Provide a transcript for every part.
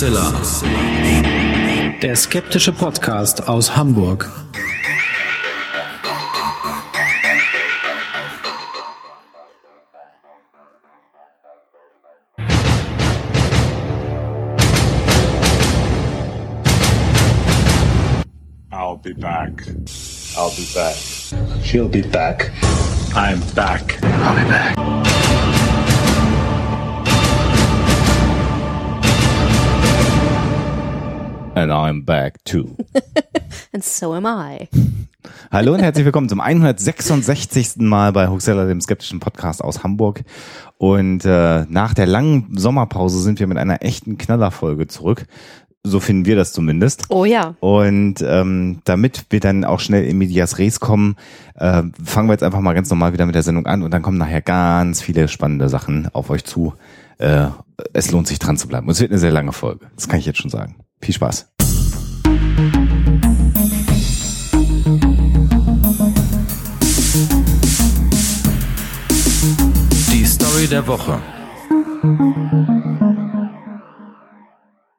Huxilla. Der skeptische Podcast aus Hamburg. I'll be back. I'll be back. She'll be back. I'm back. I'll be back. And I'm back too. And so am I. Hallo und herzlich willkommen zum 166. Mal bei Huxella, dem skeptischen Podcast aus Hamburg. Und äh, nach der langen Sommerpause sind wir mit einer echten Knallerfolge zurück. So finden wir das zumindest. Oh ja. Und ähm, damit wir dann auch schnell in Medias Res kommen, äh, fangen wir jetzt einfach mal ganz normal wieder mit der Sendung an und dann kommen nachher ganz viele spannende Sachen auf euch zu. Äh, es lohnt sich dran zu bleiben. Es wird eine sehr lange Folge. Das kann ich jetzt schon sagen. Viel Spaß. Die Story der Woche.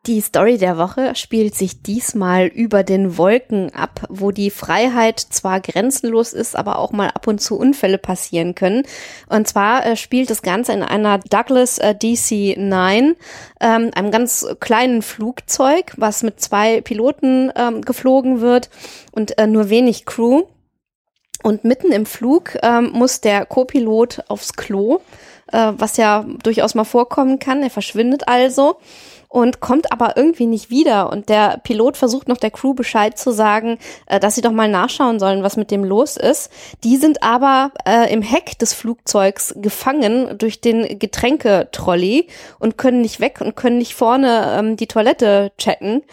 Die Story der Woche spielt sich diesmal über den Wolken ab, wo die Freiheit zwar grenzenlos ist, aber auch mal ab und zu Unfälle passieren können. Und zwar äh, spielt das Ganze in einer Douglas äh, DC-9, ähm, einem ganz kleinen Flugzeug, was mit zwei Piloten ähm, geflogen wird und äh, nur wenig Crew. Und mitten im Flug ähm, muss der Co-Pilot aufs Klo, äh, was ja durchaus mal vorkommen kann. Er verschwindet also und kommt aber irgendwie nicht wieder. Und der Pilot versucht noch der Crew Bescheid zu sagen, äh, dass sie doch mal nachschauen sollen, was mit dem los ist. Die sind aber äh, im Heck des Flugzeugs gefangen durch den Getränketrolley und können nicht weg und können nicht vorne ähm, die Toilette checken.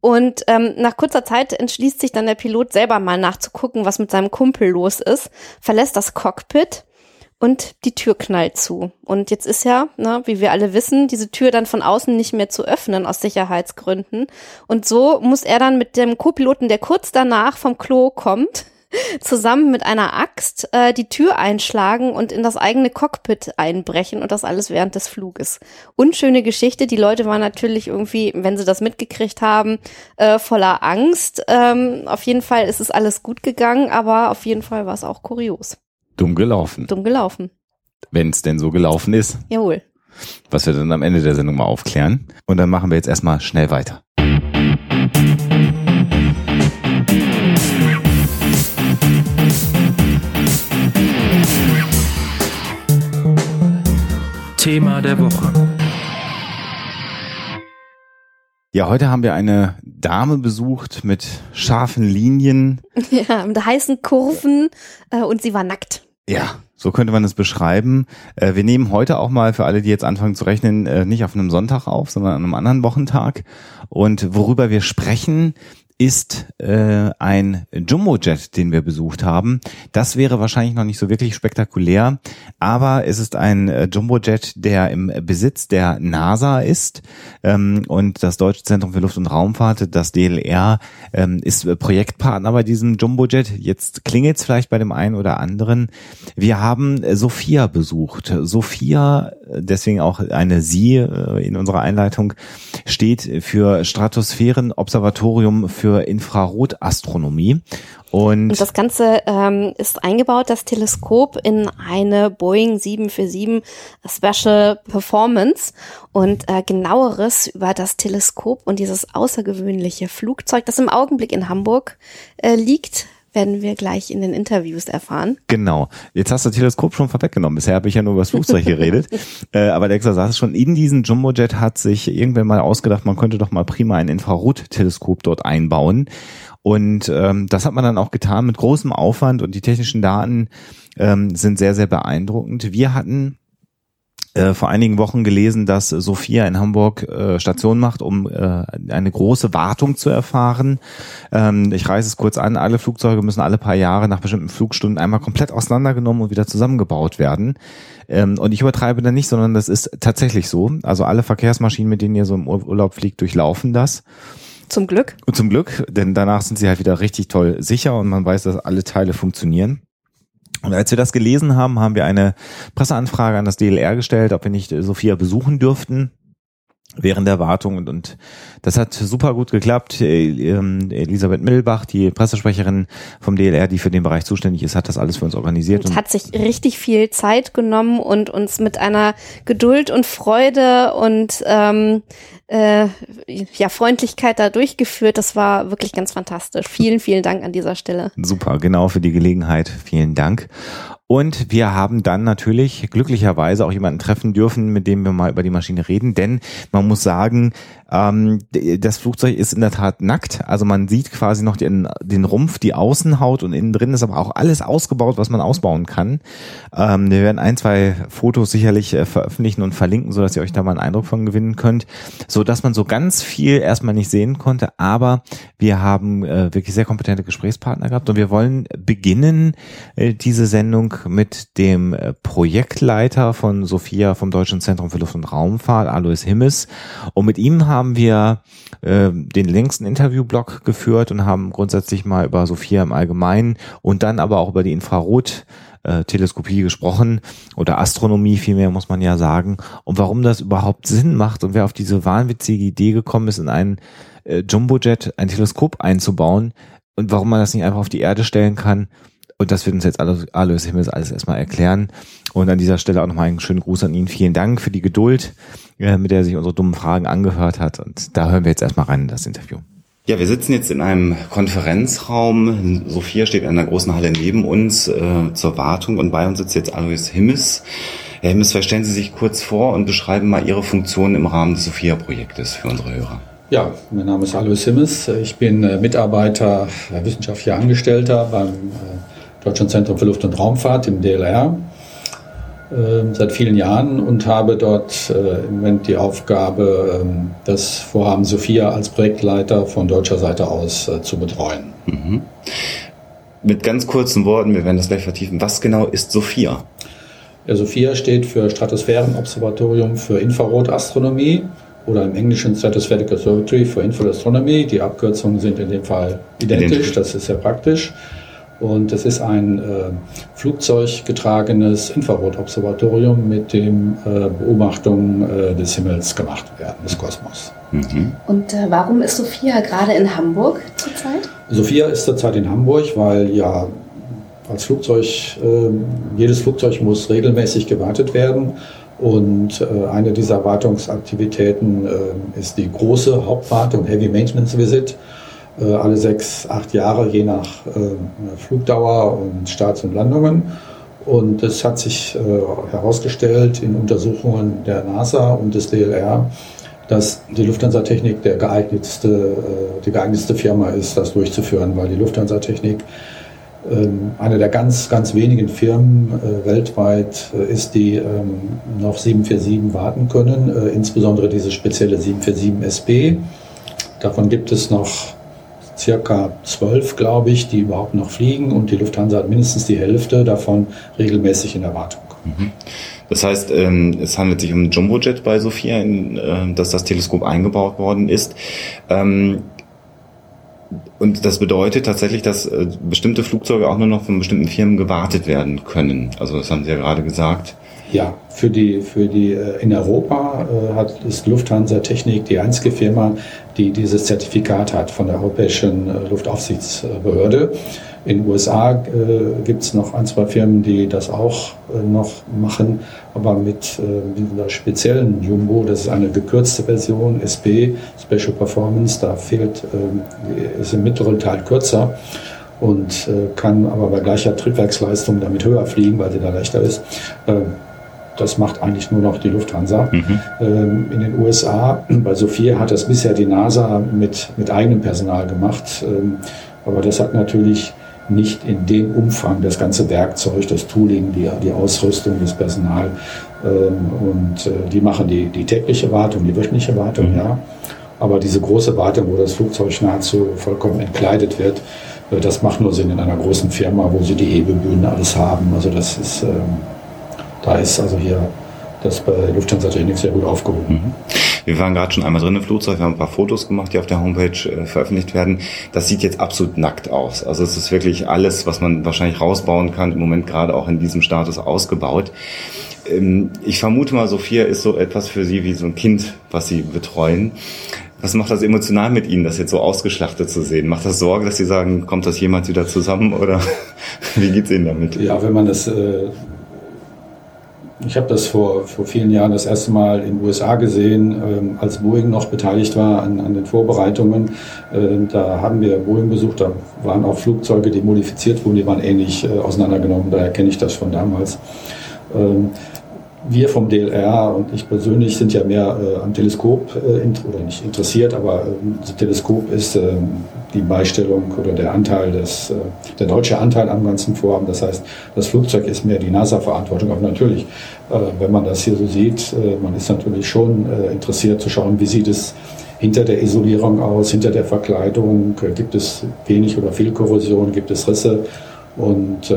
Und ähm, nach kurzer Zeit entschließt sich dann der Pilot selber mal nachzugucken, was mit seinem Kumpel los ist, verlässt das Cockpit und die Tür knallt zu. Und jetzt ist ja, ne, wie wir alle wissen, diese Tür dann von außen nicht mehr zu öffnen aus Sicherheitsgründen. Und so muss er dann mit dem Co-Piloten, der kurz danach vom Klo kommt, zusammen mit einer Axt äh, die Tür einschlagen und in das eigene Cockpit einbrechen und das alles während des Fluges. Unschöne Geschichte. Die Leute waren natürlich irgendwie, wenn sie das mitgekriegt haben, äh, voller Angst. Ähm, auf jeden Fall ist es alles gut gegangen, aber auf jeden Fall war es auch kurios. Dumm gelaufen. Dumm gelaufen. Wenn es denn so gelaufen ist. Jawohl. was wir dann am Ende der Sendung mal aufklären. Und dann machen wir jetzt erstmal schnell weiter. Thema der Woche. Ja, heute haben wir eine Dame besucht mit scharfen Linien. Ja, mit heißen Kurven äh, und sie war nackt. Ja, so könnte man es beschreiben. Äh, wir nehmen heute auch mal für alle, die jetzt anfangen zu rechnen, äh, nicht auf einem Sonntag auf, sondern an einem anderen Wochentag. Und worüber wir sprechen, ist äh, ein Jumbojet, den wir besucht haben. Das wäre wahrscheinlich noch nicht so wirklich spektakulär, aber es ist ein äh, Jumbojet, der im Besitz der NASA ist ähm, und das Deutsche Zentrum für Luft- und Raumfahrt, das DLR, ähm, ist Projektpartner bei diesem Jumbojet. Jetzt klingelt es vielleicht bei dem einen oder anderen. Wir haben Sophia besucht. Sophia, deswegen auch eine Sie äh, in unserer Einleitung, steht für Stratosphärenobservatorium für Infrarotastronomie. Und, Und das Ganze ähm, ist eingebaut, das Teleskop, in eine Boeing 747 Special Performance. Und äh, genaueres über das Teleskop und dieses außergewöhnliche Flugzeug, das im Augenblick in Hamburg äh, liegt, werden wir gleich in den Interviews erfahren. Genau. Jetzt hast du das Teleskop schon vorweggenommen. Bisher habe ich ja nur über das Flugzeug geredet. äh, aber der saß schon in diesen Jumbojet hat sich irgendwann mal ausgedacht, man könnte doch mal prima ein Infrarotteleskop dort einbauen. Und ähm, das hat man dann auch getan mit großem Aufwand und die technischen Daten ähm, sind sehr, sehr beeindruckend. Wir hatten äh, vor einigen Wochen gelesen, dass Sophia in Hamburg äh, Station macht, um äh, eine große Wartung zu erfahren. Ähm, ich reiße es kurz an, alle Flugzeuge müssen alle paar Jahre nach bestimmten Flugstunden einmal komplett auseinandergenommen und wieder zusammengebaut werden. Ähm, und ich übertreibe da nicht, sondern das ist tatsächlich so. Also alle Verkehrsmaschinen, mit denen ihr so im Ur- Urlaub fliegt, durchlaufen das. Zum Glück. Und zum Glück, denn danach sind sie halt wieder richtig toll sicher und man weiß, dass alle Teile funktionieren. Und als wir das gelesen haben, haben wir eine Presseanfrage an das DLR gestellt, ob wir nicht äh, Sophia besuchen dürften. Während der Wartung und, und das hat super gut geklappt. Äh, ähm, Elisabeth Mittelbach, die Pressesprecherin vom DLR, die für den Bereich zuständig ist, hat das alles für uns organisiert. Und hat sich richtig viel Zeit genommen und uns mit einer Geduld und Freude und ähm, äh, ja, Freundlichkeit da durchgeführt. Das war wirklich ganz fantastisch. Vielen, vielen Dank an dieser Stelle. Super, genau für die Gelegenheit. Vielen Dank. Und wir haben dann natürlich glücklicherweise auch jemanden treffen dürfen, mit dem wir mal über die Maschine reden, denn man muss sagen, ähm, das Flugzeug ist in der Tat nackt, also man sieht quasi noch den, den Rumpf, die Außenhaut und innen drin ist aber auch alles ausgebaut, was man ausbauen kann. Ähm, wir werden ein, zwei Fotos sicherlich äh, veröffentlichen und verlinken, so dass ihr euch da mal einen Eindruck von gewinnen könnt, so dass man so ganz viel erstmal nicht sehen konnte, aber wir haben äh, wirklich sehr kompetente Gesprächspartner gehabt und wir wollen beginnen äh, diese Sendung mit dem äh, Projektleiter von Sophia vom Deutschen Zentrum für Luft- und Raumfahrt, Alois Himmes. Und mit ihm haben haben wir äh, den längsten Interviewblock geführt und haben grundsätzlich mal über Sophia im Allgemeinen und dann aber auch über die Infrarot Teleskopie gesprochen oder Astronomie vielmehr muss man ja sagen und warum das überhaupt Sinn macht und wer auf diese wahnwitzige Idee gekommen ist, in einen äh, Jumbojet ein Teleskop einzubauen und warum man das nicht einfach auf die Erde stellen kann. Und das wird uns jetzt Alois Himmels alles erstmal erklären. Und an dieser Stelle auch nochmal einen schönen Gruß an ihn. Vielen Dank für die Geduld äh, mit der er sich unsere dummen Fragen angehört hat. Und da hören wir jetzt erstmal rein in das Interview. Ja, wir sitzen jetzt in einem Konferenzraum. Sophia steht in einer großen Halle neben uns äh, zur Wartung und bei uns sitzt jetzt Alois Himmes. Herr Himmes, stellen Sie sich kurz vor und beschreiben mal Ihre Funktion im Rahmen des Sophia-Projektes für unsere Hörer. Ja, mein Name ist Alois Himmes. Ich bin äh, Mitarbeiter, äh, wissenschaftlicher Angestellter beim äh, Deutschen Zentrum für Luft- und Raumfahrt im DLR seit vielen Jahren und habe dort äh, im Moment die Aufgabe, ähm, das Vorhaben Sophia als Projektleiter von deutscher Seite aus äh, zu betreuen. Mhm. Mit ganz kurzen Worten, wir werden das gleich vertiefen. Was genau ist Sophia? Ja, Sophia steht für Stratosphärenobservatorium für Infrarotastronomie oder im Englischen Stratospheric Observatory for Infrared Astronomy. Die Abkürzungen sind in dem Fall identisch, identisch. das ist sehr praktisch. Und es ist ein äh, flugzeuggetragenes Infrarotobservatorium, mit dem äh, Beobachtungen äh, des Himmels gemacht werden, des Kosmos. Mhm. Und äh, warum ist Sophia gerade in Hamburg zurzeit? Sophia ist zurzeit in Hamburg, weil ja als Flugzeug, äh, jedes Flugzeug muss regelmäßig gewartet werden. Und äh, eine dieser Wartungsaktivitäten ist die große Hauptwartung, Heavy Maintenance Visit alle sechs, acht Jahre, je nach äh, Flugdauer und Starts und Landungen. Und es hat sich äh, herausgestellt in Untersuchungen der NASA und des DLR, dass die Lufthansa-Technik der geeignetste, die geeignetste Firma ist, das durchzuführen, weil die Lufthansa-Technik ähm, eine der ganz, ganz wenigen Firmen weltweit ist, die ähm, noch 747 warten können, insbesondere diese spezielle 747 SP. Davon gibt es noch circa zwölf, glaube ich, die überhaupt noch fliegen und die Lufthansa hat mindestens die Hälfte davon regelmäßig in Erwartung. Mhm. Das heißt, ähm, es handelt sich um Jumbojet bei Sophia, in, äh, dass das Teleskop eingebaut worden ist. Ähm, und das bedeutet tatsächlich, dass äh, bestimmte Flugzeuge auch nur noch von bestimmten Firmen gewartet werden können. Also das haben Sie ja gerade gesagt. Ja, für die, für die äh, in Europa äh, hat, ist Lufthansa Technik die einzige Firma, die dieses Zertifikat hat von der Europäischen Luftaufsichtsbehörde. In den USA äh, gibt es noch ein, zwei Firmen, die das auch äh, noch machen, aber mit äh, dieser speziellen Jumbo, das ist eine gekürzte Version, SP, Special Performance, da fehlt, äh, ist im mittleren Teil kürzer und äh, kann aber bei gleicher Triebwerksleistung damit höher fliegen, weil sie da leichter ist. Das macht eigentlich nur noch die Lufthansa. Mhm. Ähm, in den USA, bei Sophia hat das bisher die NASA mit, mit eigenem Personal gemacht. Ähm, aber das hat natürlich nicht in dem Umfang das ganze Werkzeug, das Tooling, die, die Ausrüstung, das Personal. Ähm, und äh, die machen die, die tägliche Wartung, die wöchentliche Wartung, mhm. ja. Aber diese große Wartung, wo das Flugzeug nahezu vollkommen entkleidet wird, äh, das macht nur Sinn in einer großen Firma, wo sie die Hebebühnen alles haben. Also das ist, ähm, da ist also hier das bei Lufthansa Technik sehr gut aufgehoben. Mhm. Wir waren gerade schon einmal drin im Flugzeug, wir haben ein paar Fotos gemacht, die auf der Homepage äh, veröffentlicht werden. Das sieht jetzt absolut nackt aus. Also es ist wirklich alles, was man wahrscheinlich rausbauen kann, im Moment gerade auch in diesem Status ausgebaut. Ähm, ich vermute mal, Sophia ist so etwas für Sie wie so ein Kind, was Sie betreuen. Was macht das emotional mit Ihnen, das jetzt so ausgeschlachtet zu sehen? Macht das Sorge, dass Sie sagen, kommt das jemals wieder zusammen oder wie geht's Ihnen damit? Ja, wenn man das, äh, ich habe das vor, vor vielen Jahren das erste Mal in den USA gesehen, ähm, als Boeing noch beteiligt war an, an den Vorbereitungen. Äh, da haben wir Boeing besucht, da waren auch Flugzeuge, die modifiziert wurden, die waren ähnlich äh, auseinandergenommen, daher kenne ich das von damals. Ähm, wir vom DLR und ich persönlich sind ja mehr äh, am Teleskop äh, oder nicht interessiert, aber äh, das Teleskop ist äh, die Beistellung oder der Anteil des, äh, der deutsche Anteil am ganzen Vorhaben. Das heißt, das Flugzeug ist mehr die NASA-Verantwortung. Aber natürlich, äh, wenn man das hier so sieht, man ist natürlich schon interessiert zu schauen, wie sieht es hinter der Isolierung aus, hinter der Verkleidung, gibt es wenig oder viel Korrosion, gibt es Risse und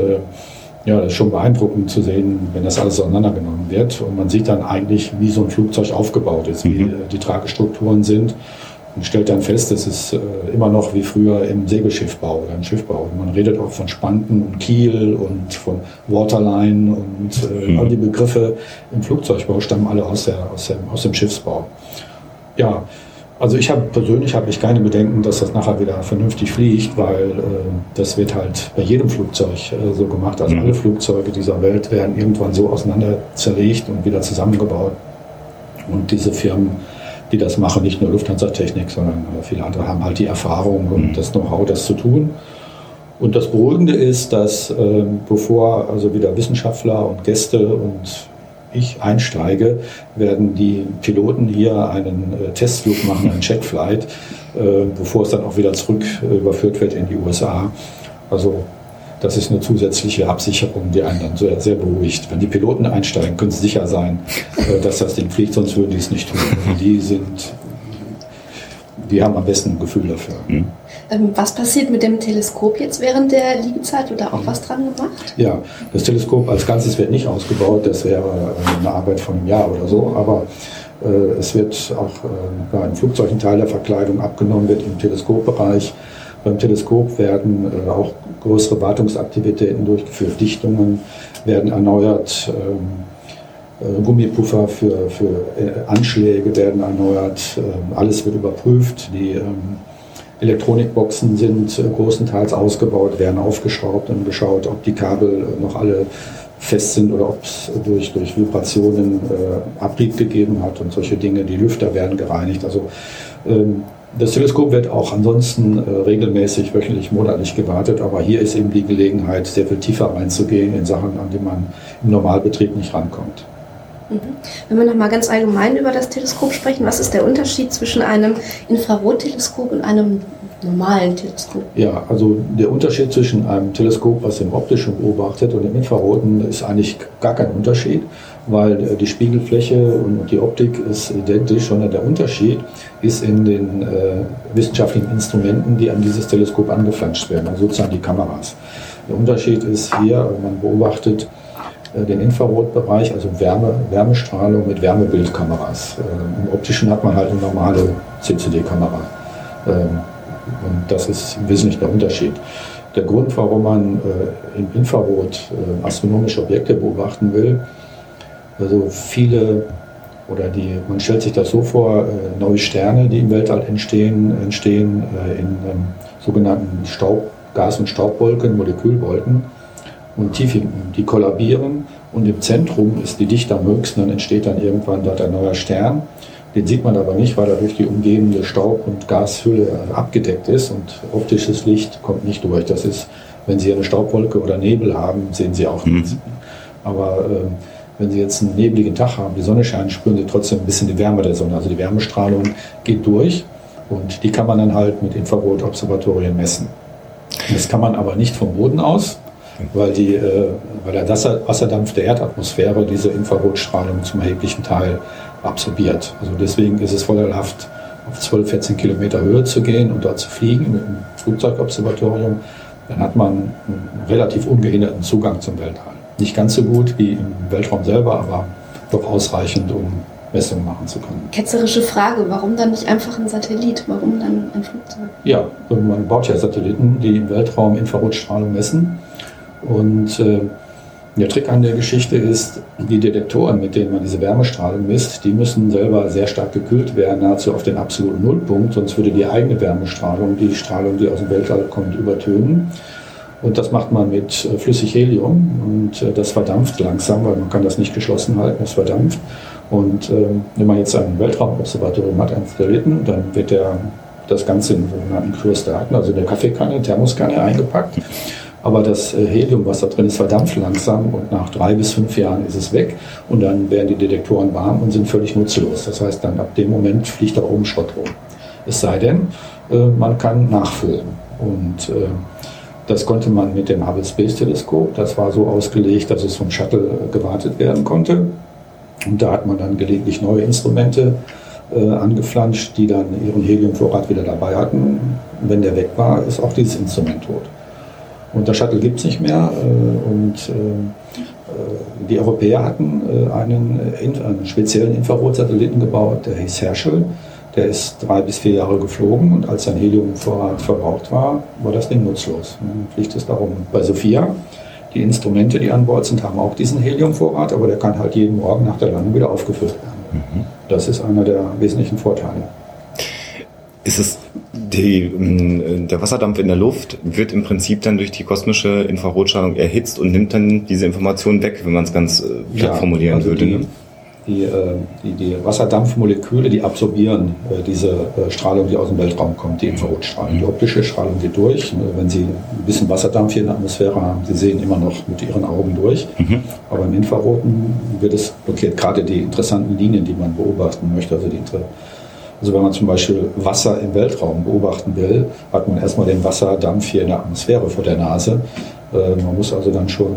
ja, das ist schon beeindruckend zu sehen, wenn das alles auseinandergenommen wird. Und man sieht dann eigentlich, wie so ein Flugzeug aufgebaut ist, wie mhm. die Tragestrukturen sind. Und stellt dann fest, es ist äh, immer noch wie früher im Segelschiffbau oder im Schiffbau. Und man redet auch von Spanten und Kiel und von Waterline und äh, mhm. all die Begriffe im Flugzeugbau stammen alle aus, der, aus, dem, aus dem Schiffsbau. Ja, also ich habe persönlich habe ich keine Bedenken, dass das nachher wieder vernünftig fliegt, weil äh, das wird halt bei jedem Flugzeug äh, so gemacht. Also mhm. alle Flugzeuge dieser Welt werden irgendwann so auseinander zerlegt und wieder zusammengebaut. Und diese Firmen, die das machen, nicht nur Lufthansa-Technik, sondern äh, viele andere haben halt die Erfahrung und mhm. das Know-how, das zu tun. Und das Beruhigende ist, dass äh, bevor also wieder Wissenschaftler und Gäste und ich einsteige, werden die Piloten hier einen äh, Testflug machen, einen Checkflight, äh, bevor es dann auch wieder zurück äh, überführt wird in die USA. Also das ist eine zusätzliche Absicherung, die einen dann sehr, sehr beruhigt. Wenn die Piloten einsteigen, können sie sicher sein, dass das Ding fliegt, sonst würden die es nicht tun. Die sind, die haben am besten ein Gefühl dafür. Mhm. Ähm, was passiert mit dem Teleskop jetzt während der Liegezeit? Wird da auch was dran gemacht? Ja, das Teleskop als Ganzes wird nicht ausgebaut. Das wäre äh, eine Arbeit von einem Jahr oder so. Aber äh, es wird auch äh, einem Flugzeug ein Teil der Verkleidung abgenommen, wird im Teleskopbereich. Beim Teleskop werden äh, auch größere Wartungsaktivitäten durchgeführt. Dichtungen werden erneuert. Ähm, äh, Gummipuffer für, für äh, Anschläge werden erneuert. Ähm, alles wird überprüft. Die Elektronikboxen sind äh, großenteils ausgebaut, werden aufgeschraubt und geschaut, ob die Kabel äh, noch alle fest sind oder ob es durch, durch Vibrationen äh, Abrieb gegeben hat und solche Dinge. Die Lüfter werden gereinigt. Also ähm, das Teleskop wird auch ansonsten äh, regelmäßig, wöchentlich, monatlich gewartet, aber hier ist eben die Gelegenheit, sehr viel tiefer reinzugehen in Sachen, an die man im Normalbetrieb nicht rankommt. Mhm. Wenn wir nochmal ganz allgemein über das Teleskop sprechen, was ist der Unterschied zwischen einem Infrarotteleskop und einem normalen Teleskop? Ja, also der Unterschied zwischen einem Teleskop, was im optischen beobachtet, und dem Infraroten ist eigentlich gar kein Unterschied, weil äh, die Spiegelfläche und die Optik ist identisch, sondern der Unterschied ist in den äh, wissenschaftlichen Instrumenten, die an dieses Teleskop angeflanscht werden, also sozusagen die Kameras. Der Unterschied ist hier, man beobachtet den Infrarotbereich, also Wärme, Wärmestrahlung mit Wärmebildkameras. Äh, Im optischen hat man halt eine normale CCD-Kamera. Ähm, und das ist im Wesentlichen der Unterschied. Der Grund, warum man äh, im Infrarot astronomische Objekte beobachten will, also viele oder die, man stellt sich das so vor, neue Sterne, die im Weltall entstehen, entstehen in ähm, sogenannten Staub, Gas- und Staubwolken, Molekülwolken und tief hinten. Die kollabieren und im Zentrum ist die Dichte am höchsten, dann entsteht dann irgendwann dort ein neuer Stern. Den sieht man aber nicht, weil er durch die umgebende Staub- und Gashülle abgedeckt ist und optisches Licht kommt nicht durch. Das ist, wenn Sie eine Staubwolke oder Nebel haben, sehen Sie auch nichts. Mhm. Aber äh, wenn Sie jetzt einen nebligen Tag haben, die Sonne scheint, spüren Sie trotzdem ein bisschen die Wärme der Sonne. Also die Wärmestrahlung geht durch und die kann man dann halt mit Infrarot-Observatorien messen. Das kann man aber nicht vom Boden aus, weil, die, äh, weil der Wasserdampf der Erdatmosphäre diese Infrarotstrahlung zum erheblichen Teil absorbiert. Also deswegen ist es vorteilhaft, auf 12, 14 Kilometer Höhe zu gehen und dort zu fliegen mit einem Flugzeugobservatorium. Dann hat man einen relativ ungehinderten Zugang zum Weltall. Nicht ganz so gut wie im Weltraum selber, aber doch ausreichend, um Messungen machen zu können. Ketzerische Frage, warum dann nicht einfach ein Satellit? Warum dann ein Flugzeug? Ja, man baut ja Satelliten, die im Weltraum Infrarotstrahlung messen. Und äh, der Trick an der Geschichte ist, die Detektoren, mit denen man diese Wärmestrahlung misst, die müssen selber sehr stark gekühlt werden, nahezu auf den absoluten Nullpunkt, sonst würde die eigene Wärmestrahlung, die Strahlung, die aus dem Weltall kommt, übertönen. Und das macht man mit äh, flüssig Helium und äh, das verdampft langsam, weil man kann das nicht geschlossen halten, es verdampft. Und ähm, wenn man jetzt ein Weltraumobservatorium hat, einen Satelliten, dann wird der, das Ganze in sogenannten Kryostaten, also in der Kaffeekanne, Thermoskanne eingepackt. Aber das äh, Helium, was da drin ist, verdampft langsam und nach drei bis fünf Jahren ist es weg und dann werden die Detektoren warm und sind völlig nutzlos. Das heißt, dann ab dem Moment fliegt da oben Schrott rum. Es sei denn, äh, man kann nachfüllen. Und äh, das konnte man mit dem Hubble Space Teleskop. Das war so ausgelegt, dass es vom Shuttle gewartet werden konnte. Und da hat man dann gelegentlich neue Instrumente äh, angeflanscht, die dann ihren Heliumvorrat wieder dabei hatten. Wenn der weg war, ist auch dieses Instrument tot. Und das Shuttle gibt es nicht mehr. Äh, und äh, die Europäer hatten äh, einen, einen, speziellen Infrarotsatelliten gebaut, der hieß Herschel. Der ist drei bis vier Jahre geflogen und als sein Heliumvorrat verbraucht war, war das Ding nutzlos. Dann fliegt es darum. Bei Sophia, die Instrumente, die an Bord sind, haben auch diesen Heliumvorrat, aber der kann halt jeden Morgen nach der Landung wieder aufgefüllt werden. Mhm. Das ist einer der wesentlichen Vorteile. Ist es die, ähm, der Wasserdampf in der Luft wird im Prinzip dann durch die kosmische Infrarotstrahlung erhitzt und nimmt dann diese Information weg, wenn man es ganz äh, ja, formulieren also würde. Die, ne? die, äh, die, die, Wasserdampfmoleküle, die absorbieren äh, diese Strahlung, die aus dem Weltraum kommt, die Infrarotstrahlung. Die optische Strahlung geht durch. Wenn Sie ein bisschen Wasserdampf hier in der Atmosphäre haben, Sie sehen immer noch mit Ihren Augen durch. Mhm. Aber im Infraroten wird es blockiert. Gerade die interessanten Linien, die man beobachten möchte, also die also wenn man zum Beispiel Wasser im Weltraum beobachten will, hat man erstmal den Wasserdampf hier in der Atmosphäre vor der Nase. Äh, man muss also dann schon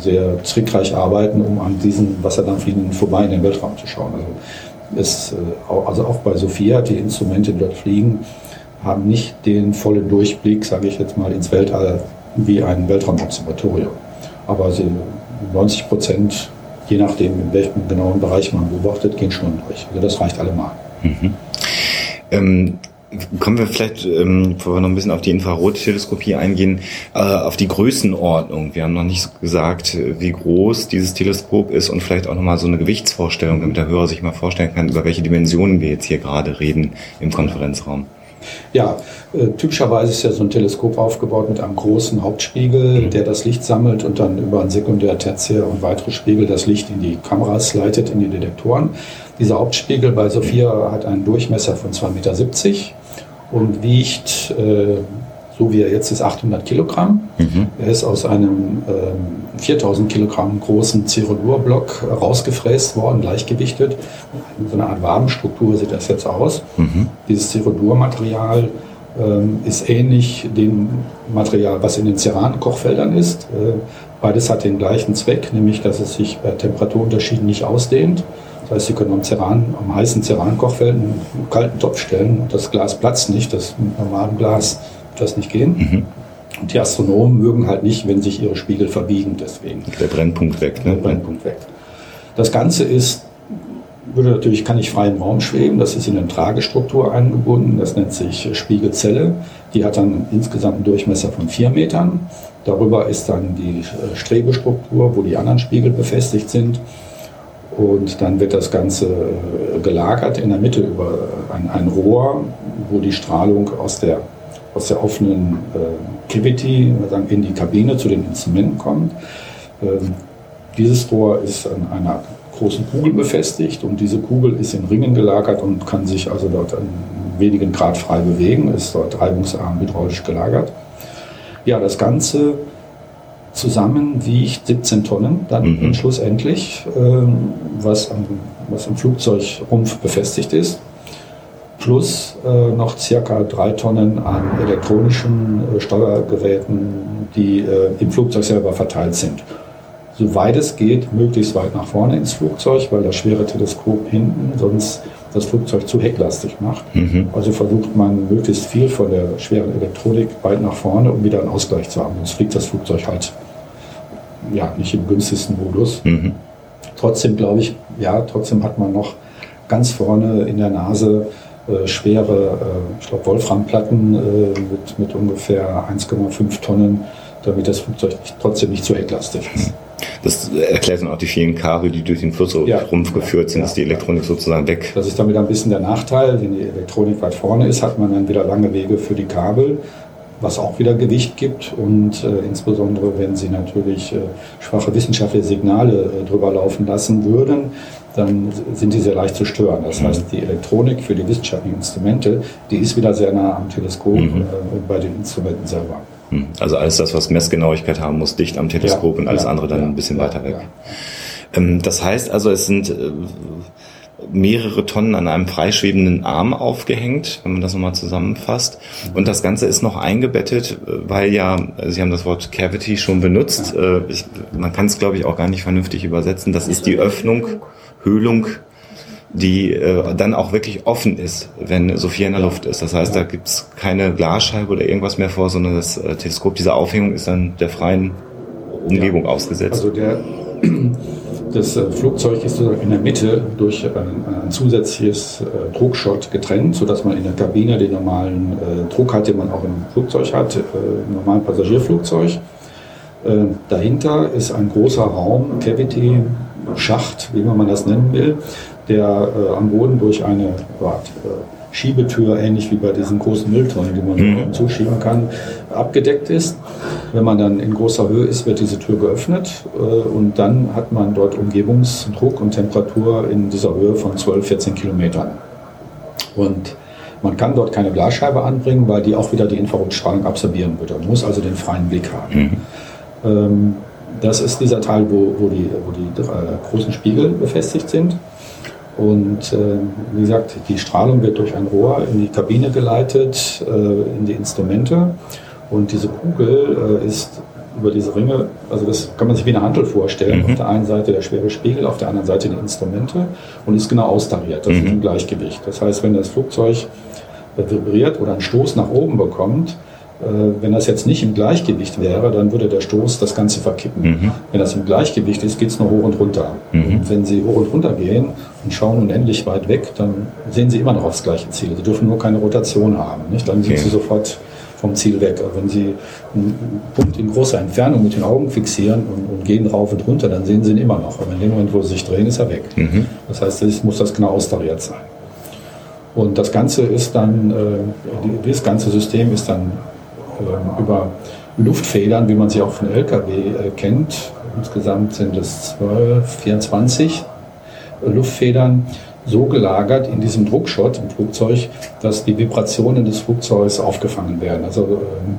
sehr trickreich arbeiten, um an diesen Wasserdampflinien vorbei in den Weltraum zu schauen. Also, es, äh, also auch bei Sophia, die Instrumente, die dort fliegen, haben nicht den vollen Durchblick, sage ich jetzt mal, ins Weltall wie ein Weltraumobservatorium. Aber sie, 90 Prozent, je nachdem, in welchem genauen Bereich man beobachtet, gehen schon durch. Also das reicht allemal. Mhm. Ähm, kommen wir vielleicht, ähm, bevor wir noch ein bisschen auf die Infrarotteleskopie eingehen, äh, auf die Größenordnung. Wir haben noch nicht gesagt, wie groß dieses Teleskop ist und vielleicht auch nochmal so eine Gewichtsvorstellung, damit der Hörer sich mal vorstellen kann, über welche Dimensionen wir jetzt hier gerade reden im Konferenzraum. Ja, äh, typischerweise ist ja so ein Teleskop aufgebaut mit einem großen Hauptspiegel, mhm. der das Licht sammelt und dann über ein Sekundär, Tertiär und weitere Spiegel das Licht in die Kameras leitet, in die Detektoren. Dieser Hauptspiegel bei Sophia hat einen Durchmesser von 2,70 Meter und wiegt, äh, so wie er jetzt ist, 800 Kilogramm. Mhm. Er ist aus einem äh, 4000 Kilogramm großen Cerudurblock rausgefräst worden, gleichgewichtet. So eine Art Wabenstruktur sieht das jetzt aus. Mhm. Dieses Cerudur-Material äh, ist ähnlich dem Material, was in den Ceran-Kochfeldern ist. Äh, beides hat den gleichen Zweck, nämlich dass es sich bei Temperaturunterschieden nicht ausdehnt. Das heißt, Sie können am, Ceran, am heißen Ceran-Kochfeld einen kalten Topf stellen und das Glas platzt nicht. Das mit normalem Glas das nicht gehen. Mhm. Und die Astronomen mögen halt nicht, wenn sich ihre Spiegel verbiegen. Deswegen. Der Brennpunkt weg. Ne? Der Brennpunkt weg. Das Ganze ist, würde natürlich, kann ich frei im Raum schweben. Das ist in eine Tragestruktur eingebunden. Das nennt sich Spiegelzelle. Die hat dann insgesamt einen Durchmesser von vier Metern. Darüber ist dann die Strebestruktur, wo die anderen Spiegel befestigt sind. Und dann wird das Ganze äh, gelagert in der Mitte über ein, ein Rohr, wo die Strahlung aus der, aus der offenen äh, Cavity sagen, in die Kabine zu den Instrumenten kommt. Ähm, dieses Rohr ist an einer großen Kugel befestigt und diese Kugel ist in Ringen gelagert und kann sich also dort an wenigen Grad frei bewegen, ist dort reibungsarm hydraulisch gelagert. Ja, das Ganze zusammen wiegt 17 Tonnen dann mhm. schlussendlich, ähm, was, am, was im Flugzeugrumpf befestigt ist, plus äh, noch circa drei Tonnen an elektronischen äh, Steuergeräten, die äh, im Flugzeug selber verteilt sind. Soweit es geht, möglichst weit nach vorne ins Flugzeug, weil das schwere Teleskop hinten sonst das Flugzeug zu hecklastig macht. Mhm. Also versucht man möglichst viel von der schweren Elektronik weit nach vorne, um wieder einen Ausgleich zu haben. Sonst fliegt das Flugzeug halt ja, nicht im günstigsten Modus. Mhm. trotzdem glaube ich, ja, trotzdem hat man noch ganz vorne in der Nase äh, schwere, äh, ich glaube, Wolframplatten äh, mit, mit ungefähr 1,5 Tonnen, damit das Flugzeug trotzdem nicht zu hecklastig ist. Das erklärt dann auch die vielen Kabel, die durch den Flussrumpf Ja. geführt sind, Ja. ist die Elektronik sozusagen weg. Das ist damit ein bisschen der Nachteil. Wenn die Elektronik weit vorne ist, hat man dann wieder lange Wege für die Kabel, was auch wieder Gewicht gibt. Und äh, insbesondere, wenn Sie natürlich äh, schwache wissenschaftliche Signale äh, drüber laufen lassen würden, dann sind die sehr leicht zu stören. Das heißt, die Elektronik für die wissenschaftlichen Instrumente, die ist wieder sehr nah am Teleskop äh, und bei den Instrumenten selber. Hm. Also alles das, was Messgenauigkeit haben muss, dicht am Teleskop Ja, und alles ja, andere dann ja, ein bisschen ja, weiter weg. ja. Ähm, das heißt also, es sind äh, mehrere Tonnen an einem freischwebenden Arm aufgehängt, wenn man das nochmal zusammenfasst. Und das Ganze ist noch eingebettet, äh, weil ja, äh, Sie haben das Wort Cavity schon benutzt. Äh, Ich, man kann es, glaube ich, auch gar nicht vernünftig übersetzen. Das ist die Öffnung, Höhlung, die äh, dann auch wirklich offen ist, wenn Sophia in der Luft ist. Das heißt, da gibt's keine Glasscheibe oder irgendwas mehr vor, sondern das äh, Teleskop, diese Aufhängung ist dann der freien Umgebung ausgesetzt. Also der, das äh, Flugzeug ist sozusagen in der Mitte durch ein, ein zusätzliches äh, Druckschott getrennt, sodass man in der Kabine den normalen äh, Druck hat, den man auch im Flugzeug hat, äh, im normalen Passagierflugzeug. Äh, dahinter ist ein großer Raum, Cavity, Schacht, wie man das nennen will, der äh, am Boden durch eine Art, äh, Schiebetür, ähnlich wie bei diesen großen Mülltonnen, die man Mhm. zuschieben kann, abgedeckt ist. Wenn man dann in großer Höhe ist, wird diese Tür geöffnet äh, und dann hat man dort Umgebungsdruck und Temperatur in dieser Höhe von 12, 14 Kilometern. Und man kann dort keine Glasscheibe anbringen, weil die auch wieder die Infrarotstrahlung absorbieren würde. Man muss also den freien Blick haben. Ähm, das ist dieser Teil, wo, wo die, wo die äh, großen Spiegel befestigt sind. Und äh, wie gesagt, die Strahlung wird durch ein Rohr in die Kabine geleitet, äh, in die Instrumente. Und diese Kugel äh, ist über diese Ringe, also das kann man sich wie eine Handel vorstellen. Auf der einen Seite der schwere Spiegel, auf der anderen Seite die Instrumente und ist genau austariert. Das ist im Gleichgewicht. Das heißt, wenn das Flugzeug äh, vibriert oder einen Stoß nach oben bekommt, wenn das jetzt nicht im Gleichgewicht wäre, dann würde der Stoß das Ganze verkippen. Wenn das im Gleichgewicht ist, geht es nur hoch und runter. Und wenn Sie hoch und runter gehen und schauen unendlich weit weg, dann sehen Sie immer noch aufs gleiche Ziel. Sie dürfen nur keine Rotation haben. Nicht? Dann sind Okay. Sie sofort vom Ziel weg. Aber wenn Sie einen Punkt in großer Entfernung mit den Augen fixieren und, und gehen rauf und runter, dann sehen Sie ihn immer noch. Aber in dem Moment, wo Sie sich drehen, ist er weg. Das heißt, es muss das genau austariert sein. Und das Ganze ist dann, äh, dieses ganze System ist dann über Luftfedern, wie man sie auch von LKW äh, kennt. Insgesamt sind es 12, 24 Luftfedern so gelagert in diesem Druckschott im Flugzeug, dass die Vibrationen des Flugzeugs aufgefangen werden. Also ähm,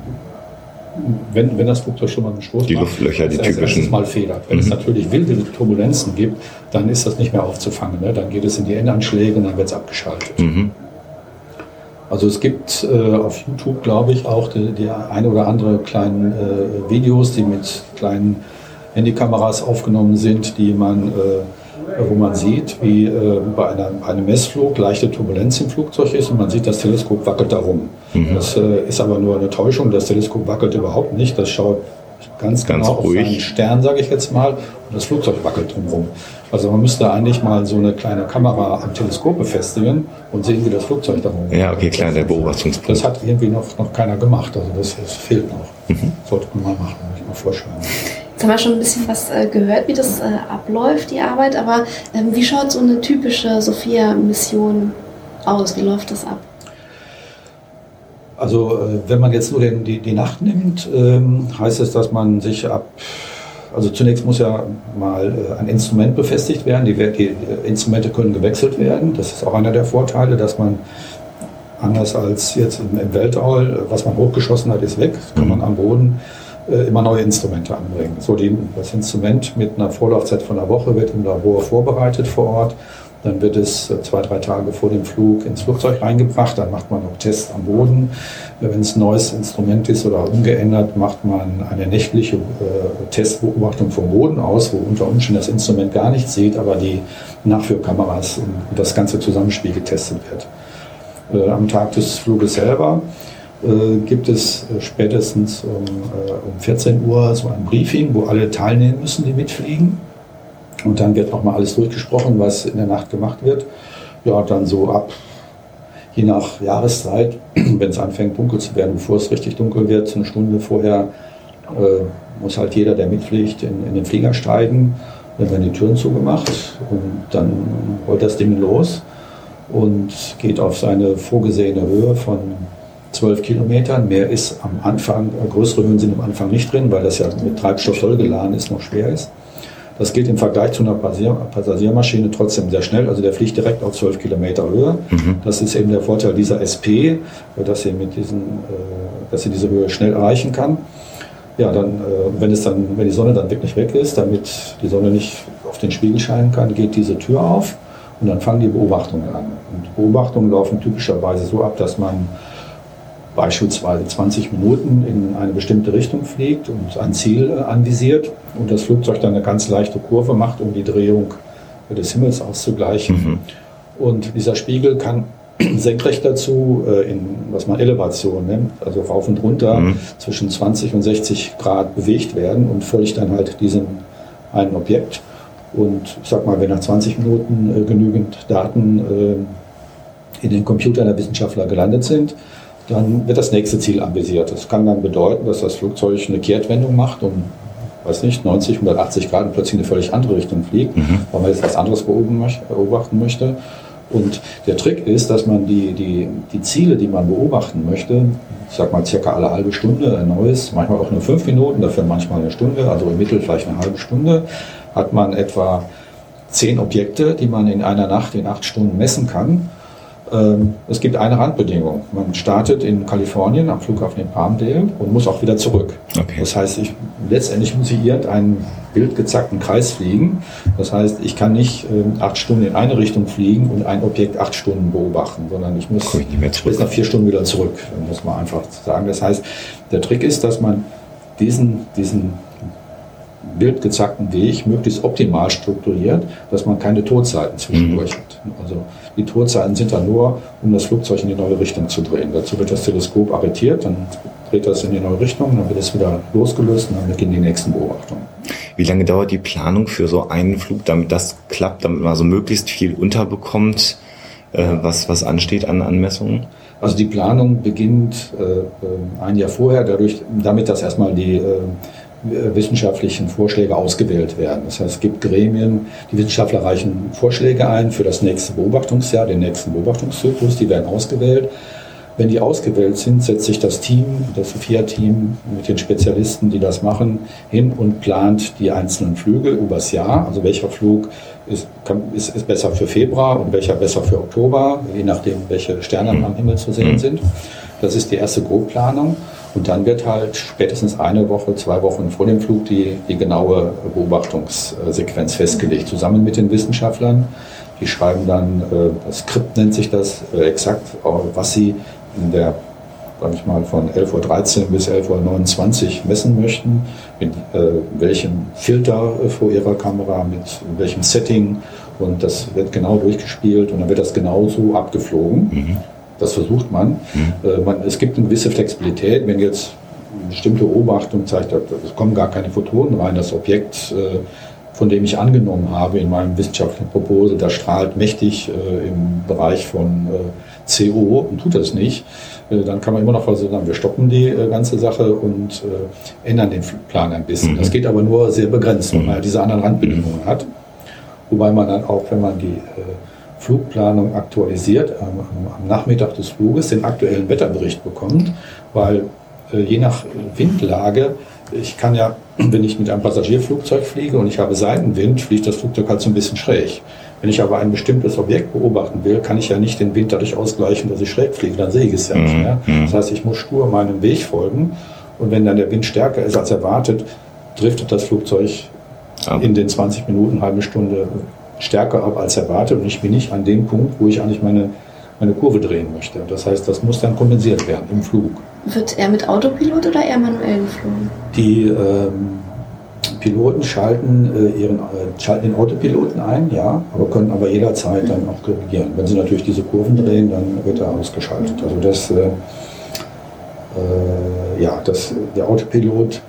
wenn, wenn das Flugzeug schon mal einen Stoß Die macht, Luftlöcher, die typischen. mal federt. Wenn es natürlich wilde Turbulenzen gibt, dann ist das nicht mehr aufzufangen. Ne? Dann geht es in die Endanschläge und dann wird es abgeschaltet. Also es gibt äh, auf YouTube, glaube ich, auch die, die eine oder andere kleinen äh, Videos, die mit kleinen Handykameras aufgenommen sind, die man, äh, wo man sieht, wie äh, bei, einer, einem Messflug leichte Turbulenz im Flugzeug ist und man sieht, das Teleskop wackelt darum. Das äh, ist aber nur eine Täuschung. Das Teleskop wackelt überhaupt nicht. Das schaut ganz, Ganz genau auf ruhig. seinen Stern, sage ich jetzt mal, und das Flugzeug wackelt drumherum. Also man müsste eigentlich mal so eine kleine Kamera am Teleskop befestigen und sehen, wie das Flugzeug darum Ja, okay, klar, der Beobachtungspunkt. Das hat irgendwie noch, noch keiner gemacht. Also das, das fehlt noch. Sollte man mal machen, muss ich mal vorschlagen. Jetzt haben wir schon ein bisschen was äh, gehört, wie das äh, abläuft, die Arbeit, aber ähm, wie schaut so eine typische Sophia-Mission aus? Wie läuft das ab? Also äh, wenn man jetzt nur den, die, die Nacht nimmt, ähm, heißt es, dass man sich ab, also zunächst muss ja mal äh, ein Instrument befestigt werden. Die, die Instrumente können gewechselt werden. Das ist auch einer der Vorteile, dass man anders als jetzt im, Weltall, was man hochgeschossen hat, ist weg. Kann man am Boden äh, immer neue Instrumente anbringen. So die, das Instrument mit einer Vorlaufzeit von einer Woche wird im Labor vorbereitet vor Ort. Dann wird es äh, zwei, drei Tage vor dem Flug ins Flugzeug reingebracht. Dann macht man noch Tests am Boden. Äh, Wenn es ein neues Instrument ist oder ungeändert, macht man eine nächtliche äh, Testbeobachtung vom Boden aus, wo unter Umständen das Instrument gar nichts sieht, aber die Nachführkameras und das ganze Zusammenspiel getestet wird. Äh, Am Tag des Fluges selber äh, gibt es spätestens um, um 14 Uhr so ein Briefing, wo alle teilnehmen müssen, die mitfliegen. Und dann wird nochmal alles durchgesprochen, was in der Nacht gemacht wird. Ja, dann so ab, je nach Jahreszeit, wenn es anfängt dunkel zu werden, bevor es richtig dunkel wird, eine Stunde vorher, äh, muss halt jeder, der mitfliegt, in, in den Flieger steigen. Dann werden die Türen zugemacht und dann rollt das Ding los und geht auf seine vorgesehene Höhe von 12 Kilometern. Mehr ist am Anfang, größere Höhen sind am Anfang nicht drin, weil das ja mit Treibstoff vollgeladen ist, noch schwer ist. Das geht im Vergleich zu einer Passagiermaschine trotzdem sehr schnell. Also der fliegt direkt auf 12 Kilometer Höhe. Mhm. Das ist eben der Vorteil dieser SP, dass sie, mit diesen, äh, dass sie diese Höhe schnell erreichen kann. Ja, dann, äh, wenn, es dann, wenn die Sonne dann wirklich weg ist, damit die Sonne nicht auf den Spiegel scheinen kann, geht diese Tür auf und dann fangen die Beobachtungen an. Und Beobachtungen laufen typischerweise so ab, dass man beispielsweise 20 Minuten in eine bestimmte Richtung fliegt und ein Ziel äh, anvisiert und das Flugzeug dann eine ganz leichte Kurve macht, um die Drehung des Himmels auszugleichen. Mhm. Und dieser Spiegel kann senkrecht dazu äh, in was man Elevation nennt, also rauf und runter mhm. zwischen 20 und 60 Grad bewegt werden und folgt dann halt diesem einen Objekt. Und ich sag mal, wenn nach 20 Minuten äh, genügend Daten in den Computern der Wissenschaftler gelandet sind, dann wird das nächste Ziel anvisiert. Das kann dann bedeuten, dass das Flugzeug eine Kehrtwendung macht und weiß nicht, 90, 180 Grad und plötzlich in eine völlig andere Richtung fliegt, mhm. weil man jetzt was anderes beobachten möchte. Und der Trick ist, dass man die, die, die Ziele, die man beobachten möchte, ich sag mal circa alle halbe Stunde ein neues, manchmal auch nur fünf Minuten, dafür manchmal eine Stunde, also im Mittel vielleicht eine halbe Stunde, hat man etwa zehn Objekte, die man in einer Nacht in acht Stunden messen kann. Ähm, es gibt eine Randbedingung. Man startet in Kalifornien am Flughafen in Palmdale und muss auch wieder zurück. Okay. Das heißt, ich, letztendlich muss ich irgendeinen bildgezackten Kreis fliegen. Das heißt, ich kann nicht äh, acht Stunden in eine Richtung fliegen und ein Objekt acht Stunden beobachten, sondern ich muss bis nach vier Stunden wieder zurück, muss man einfach sagen. Das heißt, der Trick ist, dass man diesen, diesen bildgezackten Weg möglichst optimal strukturiert, dass man keine Todzeiten zwischendurch mhm. hat. Also die Todzeiten sind dann nur, um das Flugzeug in die neue Richtung zu drehen. Dazu wird das Teleskop arretiert, dann dreht das in die neue Richtung, dann wird es wieder losgelöst und dann beginnen die nächsten Beobachtungen. Wie lange dauert die Planung für so einen Flug, damit das klappt, damit man so möglichst viel unterbekommt, äh, was, was ansteht an Anmessungen? Also die Planung beginnt äh, äh ein Jahr vorher, dadurch, damit das erstmal die äh, wissenschaftlichen Vorschläge ausgewählt werden. Das heißt, es gibt Gremien, die Wissenschaftler reichen Vorschläge ein für das nächste Beobachtungsjahr, den nächsten Beobachtungszyklus, die werden ausgewählt. Wenn die ausgewählt sind, setzt sich das Team, das Sophia-Team mit den Spezialisten, die das machen, hin und plant die einzelnen Flüge übers Jahr. Also welcher Flug ist, kann, ist, ist besser für Februar und welcher besser für Oktober, je nachdem, welche Sterne am Himmel zu sehen mhm. sind. Das ist die erste Grobplanung. Und dann wird halt spätestens eine Woche, zwei Wochen vor dem Flug die, die genaue Beobachtungssequenz festgelegt, zusammen mit den Wissenschaftlern. Die schreiben dann, äh, das Skript nennt sich das, äh, exakt, was sie in der, sag ich mal, von 11.13 Uhr bis 11.29 Uhr messen möchten, mit äh, welchem Filter vor ihrer Kamera, mit welchem Setting. Und das wird genau durchgespielt und dann wird das genauso abgeflogen. Mhm. Das versucht man. Mhm. Äh, man. Es gibt eine gewisse Flexibilität, wenn jetzt eine bestimmte Beobachtung zeigt, es kommen gar keine Photonen rein, das Objekt, äh, von dem ich angenommen habe in meinem wissenschaftlichen Proposal, das strahlt mächtig äh, im Bereich von CO und tut das nicht, dann kann man immer noch versuchen, wir stoppen die ganze Sache und ändern den Plan ein bisschen. Mhm. Das geht aber nur sehr begrenzt, weil man diese anderen Randbedingungen hat. Wobei man dann auch, wenn man die Flugplanung aktualisiert am, am Nachmittag des Fluges den aktuellen Wetterbericht bekommt, weil äh, je nach Windlage, ich kann ja, wenn ich mit einem Passagierflugzeug fliege und ich habe Seitenwind, fliegt das Flugzeug halt so ein bisschen schräg. Wenn ich aber ein bestimmtes Objekt beobachten will, kann ich ja nicht den Wind dadurch ausgleichen, dass ich schräg fliege, dann sehe ich es ja nicht mhm, mehr. Mhm. Das heißt, ich muss stur meinem Weg folgen und wenn dann der Wind stärker ist als erwartet, driftet das Flugzeug in den 20 Minuten, halbe Stunde stärker ab als erwartet und ich bin nicht an dem Punkt, wo ich eigentlich meine, meine Kurve drehen möchte. Das heißt, das muss dann kompensiert werden im Flug. Wird er mit Autopilot oder eher manuell geflogen? Die ähm, Piloten schalten, äh, ihren, äh, schalten den Autopiloten ein, ja, aber können aber jederzeit dann auch korrigieren. Wenn sie natürlich diese Kurven drehen, dann wird er ausgeschaltet. Also das, äh, äh ja, das, der Autopilot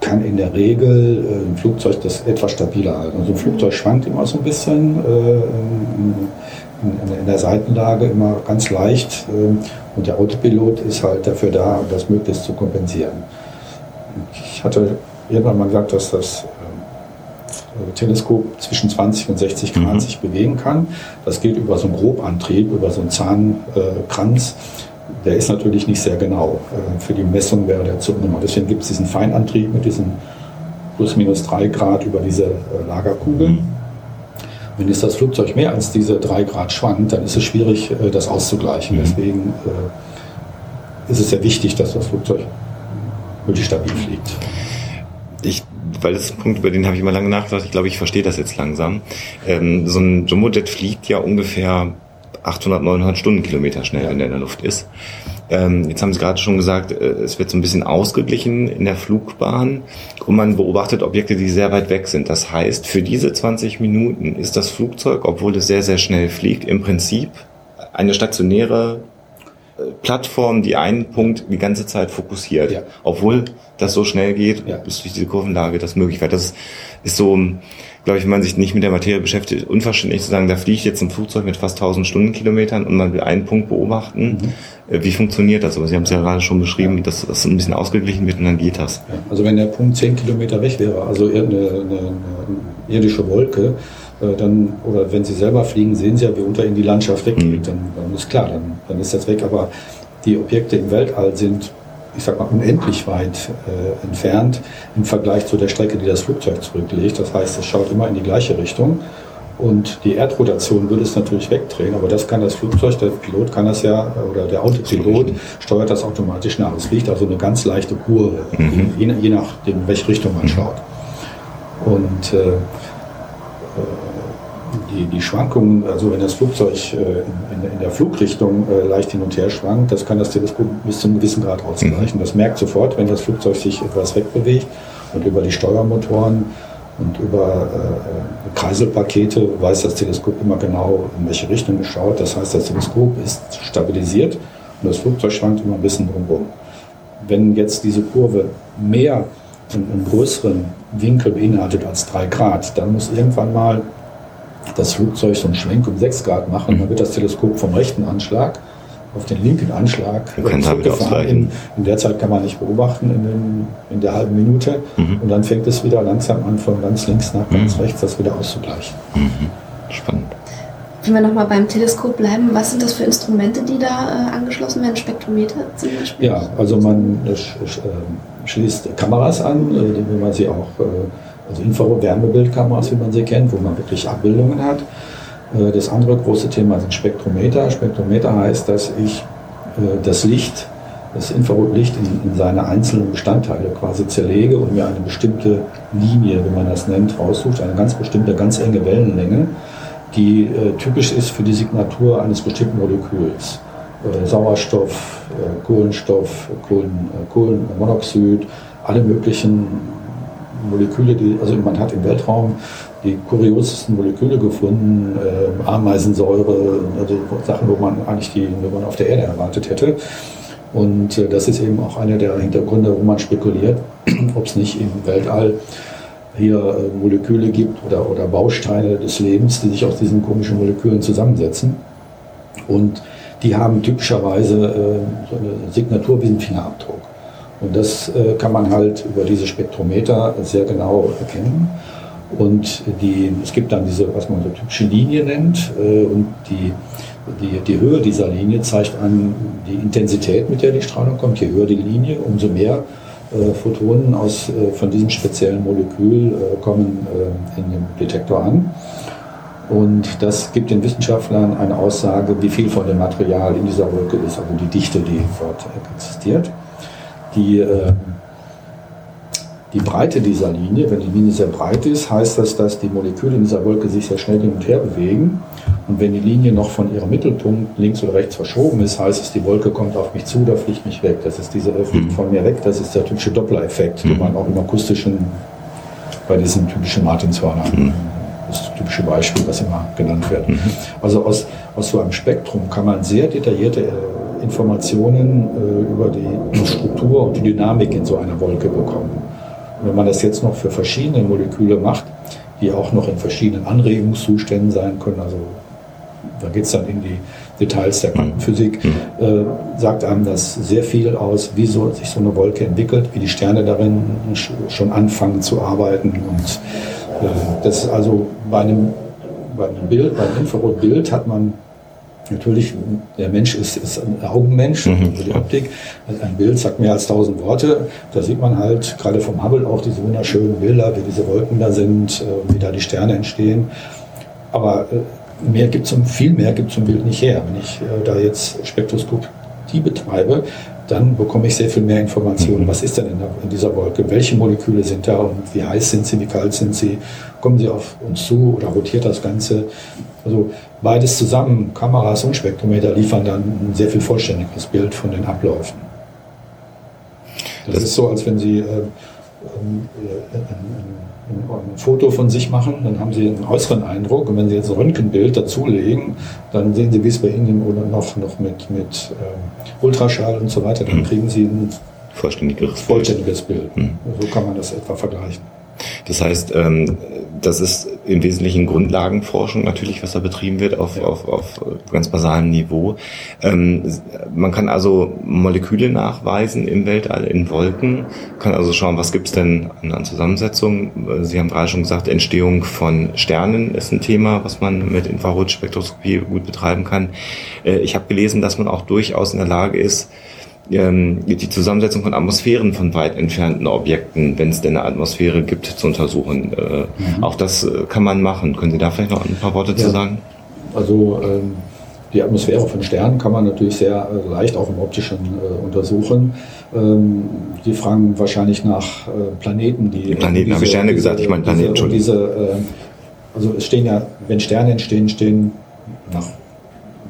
kann in der Regel äh, ein Flugzeug das etwas stabiler halten. Also ein Flugzeug schwankt immer so ein bisschen äh, in, in, in, der Seitenlage, immer ganz leicht. Äh, und der Autopilot ist halt dafür da, das möglichst zu kompensieren. Ich hatte irgendwann mal gesagt, dass das äh, Teleskop zwischen 20 und 60 Grad mhm. sich bewegen kann. Das geht über so einen Grobantrieb, über so einen Zahnkranz. Der ist natürlich nicht sehr genau. Äh, für die Messung wäre der zu ungenau. Deswegen gibt es diesen Feinantrieb mit diesen plus minus 3 Grad über diese äh, Lagerkugel. Mhm. Wenn jetzt das Flugzeug mehr als diese 3 Grad schwankt, dann ist es schwierig, das auszugleichen. Mhm. Deswegen ist es sehr wichtig, dass das Flugzeug wirklich stabil fliegt. Ich weil das ist ein Punkt, über den habe ich immer lange nachgedacht. Ich glaube, ich verstehe das jetzt langsam. Ähm, so ein Jumbojet fliegt ja ungefähr 800, 900 Stundenkilometer schnell, wenn er in der Luft ist. Ähm, jetzt haben Sie gerade schon gesagt, äh, es wird so ein bisschen ausgeglichen in der Flugbahn und man beobachtet Objekte, die sehr weit weg sind. Das heißt, für diese 20 Minuten ist das Flugzeug, obwohl es sehr, sehr schnell fliegt, im Prinzip eine stationäre Plattform, die einen Punkt die ganze Zeit fokussiert. Ja. Obwohl das so schnell geht, ja. ist durch diese Kurvenlage das möglich. Weil das ist so, glaube ich, wenn man sich nicht mit der Materie beschäftigt, unverständlich zu sagen, da fliegt jetzt ein Flugzeug mit fast 1000 Stundenkilometern und man will einen Punkt beobachten. Mhm. Äh, wie funktioniert das? Aber Sie haben es ja gerade schon beschrieben, dass das ein bisschen ausgeglichen wird und dann geht das. Also wenn der Punkt 10 Kilometer weg wäre, also eine, eine, eine irdische Wolke, äh, dann, oder wenn Sie selber fliegen, sehen Sie ja, wie unter Ihnen die Landschaft weggeht. Mhm. Dann, dann, ist klar, dann, dann ist das weg. Aber die Objekte im Weltall sind, ich sag mal, unendlich weit äh, entfernt im Vergleich zu der Strecke, die das Flugzeug zurücklegt. Das heißt, es schaut immer in die gleiche Richtung. Und die Erdrotation würde es natürlich wegdrehen, aber das kann das Flugzeug, der Pilot kann das ja, oder der Autopilot steuert das automatisch nach. Es fliegt also eine ganz leichte Kurve, mhm. je, je nachdem, in welche Richtung man schaut. Und äh, die, die Schwankungen, also wenn das Flugzeug äh, in, in, der Flugrichtung äh, leicht hin und her schwankt, das kann das Teleskop bis zu einem gewissen Grad ausgleichen. Mhm. Das merkt sofort, wenn das Flugzeug sich etwas wegbewegt und über die Steuermotoren und über äh, Kreiselpakete weiß das Teleskop immer genau, in welche Richtung es schaut. Das heißt, das Teleskop ist stabilisiert und das Flugzeug schwankt immer ein bisschen drumherum. Wenn jetzt diese Kurve mehr einen größeren Winkel beinhaltet als 3 Grad, dann muss irgendwann mal das Flugzeug so einen Schwenk um 6 Grad machen, dann wird das Teleskop vom rechten Anschlag auf den linken Anschlag zurückgefahren. In, in, der Zeit kann man nicht beobachten, in, den, in der halben Minute. Mhm. Und dann fängt es wieder langsam an, von ganz links nach ganz mhm. rechts das wieder auszugleichen. Mhm. Spannend. Wenn wir nochmal beim Teleskop bleiben, was sind das für Instrumente, die da äh, angeschlossen werden? Spektrometer zum Beispiel? Ja, also man äh, schließt Kameras an, äh, wie man sie auch äh, also Infrarot-Wärmebildkameras, wie man sie kennt, wo man wirklich Abbildungen hat. Äh, das andere große Thema sind Spektrometer. Spektrometer heißt, dass ich äh, das Licht, das Infrarotlicht in, in seine einzelnen Bestandteile quasi zerlege und mir eine bestimmte Linie, wie man das nennt, raussucht, eine ganz bestimmte, ganz enge Wellenlänge, die äh, typisch ist für die Signatur eines bestimmten Moleküls. Sauerstoff, Kohlenstoff, Kohlen, Kohlenmonoxid, alle möglichen Moleküle, die, also man hat im Weltraum die kuriosesten Moleküle gefunden, äh, Ameisensäure, also Sachen, wo man eigentlich die, wo man auf der Erde erwartet hätte. Und äh, das ist eben auch einer der Hintergründe, wo man spekuliert, ob es nicht im Weltall hier äh, Moleküle gibt oder, oder Bausteine des Lebens, die sich aus diesen komischen Molekülen zusammensetzen. Und die haben typischerweise äh, so eine Signatur wie ein Fingerabdruck. Und das äh, kann man halt über diese Spektrometer sehr genau erkennen. Und die, es gibt dann diese, was man so typische Linie nennt, äh, und die, die, die Höhe dieser Linie zeigt an die Intensität, mit der die Strahlung kommt. Je höher die Linie, umso mehr äh, Photonen aus, äh, von diesem speziellen Molekül äh, kommen äh, in dem Detektor an. Und das gibt den Wissenschaftlern eine Aussage, wie viel von dem Material in dieser Wolke ist, also die Dichte, die dort existiert die, äh, die Breite dieser Linie, wenn die Linie sehr breit ist, heißt das, dass die Moleküle in dieser Wolke sich sehr schnell hin und her bewegen. Und wenn die Linie noch von ihrem Mittelpunkt links oder rechts verschoben ist, heißt es, die Wolke kommt auf mich zu, da fliegt mich weg. Das ist dieser Effekt mhm. von mir weg, das ist der typische Doppler-Effekt, mhm. den man auch im akustischen, bei diesen typischen Martinshörnern, mhm. das typische Beispiel, was immer genannt wird. Mhm. Also aus, aus so einem Spektrum kann man sehr detaillierte äh, Informationen äh, über die Struktur und die Dynamik in so einer Wolke bekommen. Wenn man das jetzt noch für verschiedene Moleküle macht, die auch noch in verschiedenen Anregungszuständen sein können, also da geht es dann in die Details der Quantenphysik, Mhm. äh, sagt einem das sehr viel aus, wie so, sich so eine Wolke entwickelt, wie die Sterne darin sch schon anfangen zu arbeiten. Und äh, das ist also bei einem, bei einem Bild, bei einem Infrarotbild hat man natürlich, der Mensch ist, ist ein Augenmensch, Mhm. die Optik. Also ein Bild sagt mehr als tausend Worte. Da sieht man halt gerade vom Hubble auch diese wunderschönen Bilder, wie diese Wolken da sind, äh, wie da die Sterne entstehen. Aber äh, mehr gibt's zum, viel mehr gibt zum Bild nicht her. Wenn ich äh, da jetzt Spektroskopie betreibe, dann bekomme ich sehr viel mehr Informationen. Was ist denn in, der, in dieser Wolke? Welche Moleküle sind da und wie heiß sind sie, wie kalt sind sie? Kommen sie auf uns zu oder rotiert das Ganze? Also beides zusammen, Kameras und Spektrometer, liefern dann ein sehr viel vollständigeres Bild von den Abläufen. Das, Das- ist so, als wenn Sie äh, ähm, äh, ein, Foto von sich machen, dann haben Sie einen äußeren Eindruck und wenn Sie jetzt ein Röntgenbild dazulegen, dann sehen Sie, wie es bei Ihnen oder noch, noch mit, mit ähm, Ultraschall und so weiter, dann kriegen Sie ein Vollständigeres Bild. vollständiges Bild. Mhm. So kann man das etwa vergleichen. Das heißt, ähm, das ist im Wesentlichen Grundlagenforschung natürlich, was da betrieben wird auf, auf, auf ganz basalem Niveau. Ähm, man kann also Moleküle nachweisen im Weltall, in Wolken, kann also schauen, was gibt's denn an, Zusammensetzungen. Sie haben gerade schon gesagt, Entstehung von Sternen ist ein Thema, was man mit Infrarotspektroskopie gut betreiben kann. Äh, ich habe gelesen, dass man auch durchaus in der Lage ist, ähm, die Zusammensetzung von Atmosphären von weit entfernten Objekten, wenn es denn eine Atmosphäre gibt, zu untersuchen. Äh, Auch das äh, kann man machen. Können Sie da vielleicht noch ein paar Worte zu Ja. sagen? Also ähm, die Atmosphäre von Sternen kann man natürlich sehr äh, leicht auch im optischen äh, untersuchen. Ähm, die fragen wahrscheinlich nach Planeten, die Planeten, habe ich Sterne gesagt, ich meine Planeten, Diese, und diese, also es stehen ja, wenn Sterne entstehen, stehen nach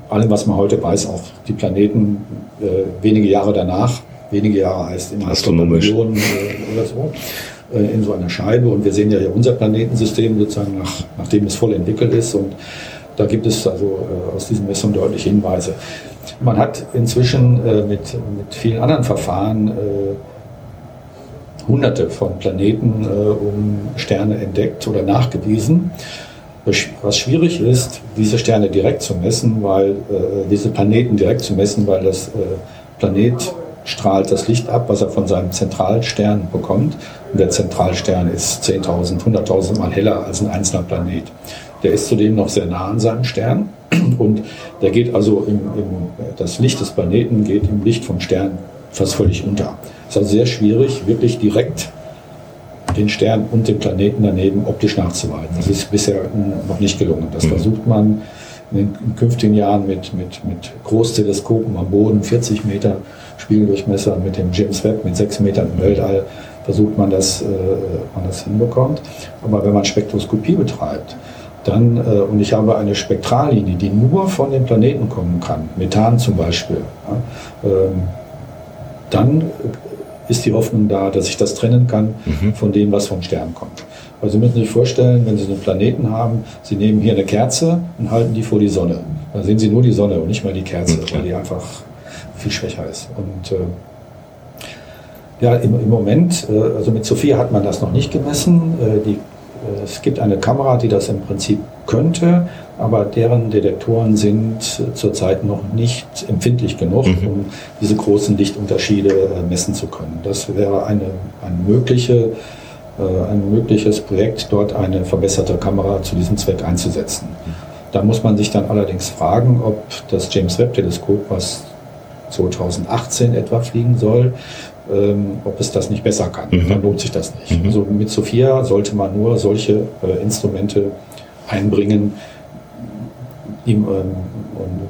allem, was man heute weiß, auch die Planeten äh, wenige Jahre danach. Wenige Jahre heißt immer Astronomisch. Millionen äh, oder so äh, in so einer Scheibe. Und wir sehen ja hier unser Planetensystem sozusagen, nach, nachdem es voll entwickelt ist. Und da gibt es also äh, aus diesen Messungen deutliche Hinweise. Man hat inzwischen äh, mit, mit vielen anderen Verfahren äh, hunderte von Planeten um Sterne entdeckt oder nachgewiesen. Was schwierig ist, diese Sterne direkt zu messen, weil äh, diese Planeten direkt zu messen, weil das äh, Planet strahlt das Licht ab, was er von seinem Zentralstern bekommt. Und der Zentralstern ist 10.000, 100.000 Mal heller als ein einzelner Planet. Der ist zudem noch sehr nah an seinem Stern und der geht also im, im, das Licht des Planeten geht im Licht vom Stern fast völlig unter. Es ist also sehr schwierig, wirklich direkt den Stern und den Planeten daneben optisch nachzuweisen. Das ist bisher noch nicht gelungen. Das versucht man in den künftigen Jahren mit, mit, mit Großteleskopen am Boden, 40 Meter Spiegeldurchmesser, mit dem James Webb mit 6 Metern im Weltall, versucht man das, äh, man das hinbekommt. Aber wenn man Spektroskopie betreibt, dann, äh, und ich habe eine Spektrallinie, die nur von den Planeten kommen kann, Methan zum Beispiel, ja, ähm, dann ist die Hoffnung da, dass ich das trennen kann von dem, was vom Stern kommt. Also Sie müssen sich vorstellen, wenn Sie einen Planeten haben, Sie nehmen hier eine Kerze und halten die vor die Sonne. Dann sehen Sie nur die Sonne und nicht mal die Kerze, weil die einfach viel schwächer ist. Und äh, ja, im, im Moment, äh, also mit Sophia hat man das noch nicht gemessen. Äh, die, es gibt eine Kamera, die das im Prinzip könnte, aber deren Detektoren sind zurzeit noch nicht empfindlich genug, um diese großen Lichtunterschiede äh, messen zu können. Das wäre eine, eine mögliche, äh, ein mögliches Projekt, dort eine verbesserte Kamera zu diesem Zweck einzusetzen. Da muss man sich dann allerdings fragen, ob das James Webb Teleskop, was 2018 etwa fliegen soll, ähm, ob es das nicht besser kann. Mhm. Dann lohnt sich das nicht. Mhm. Also mit Sophia sollte man nur solche äh, Instrumente einbringen, die, ähm,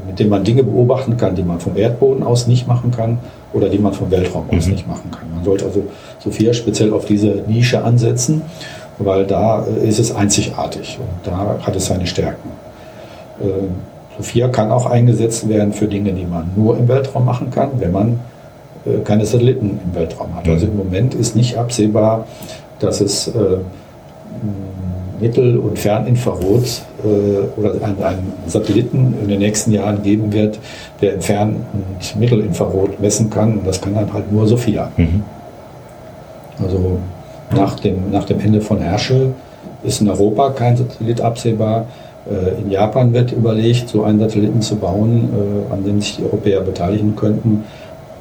mit denen man Dinge beobachten kann, die man vom Erdboden aus nicht machen kann oder die man vom Weltraum aus Mhm. nicht machen kann. Man sollte also Sophia speziell auf diese Nische ansetzen, weil da äh, ist es einzigartig und da hat es seine Stärken. Ähm, Sophia kann auch eingesetzt werden für Dinge, die man nur im Weltraum machen kann, wenn man äh, keine Satelliten im Weltraum hat. Also im Moment ist nicht absehbar, dass es äh, Mittel- und Ferninfrarot äh, oder einen, einen Satelliten in den nächsten Jahren geben wird, der im Fern- und Mittelinfrarot messen kann. Und das kann dann halt nur Sophia. Mhm. Also nach dem, nach dem Ende von Herschel ist in Europa kein Satellit absehbar. Äh, in Japan wird überlegt, so einen Satelliten zu bauen, äh, an dem sich die Europäer beteiligen könnten.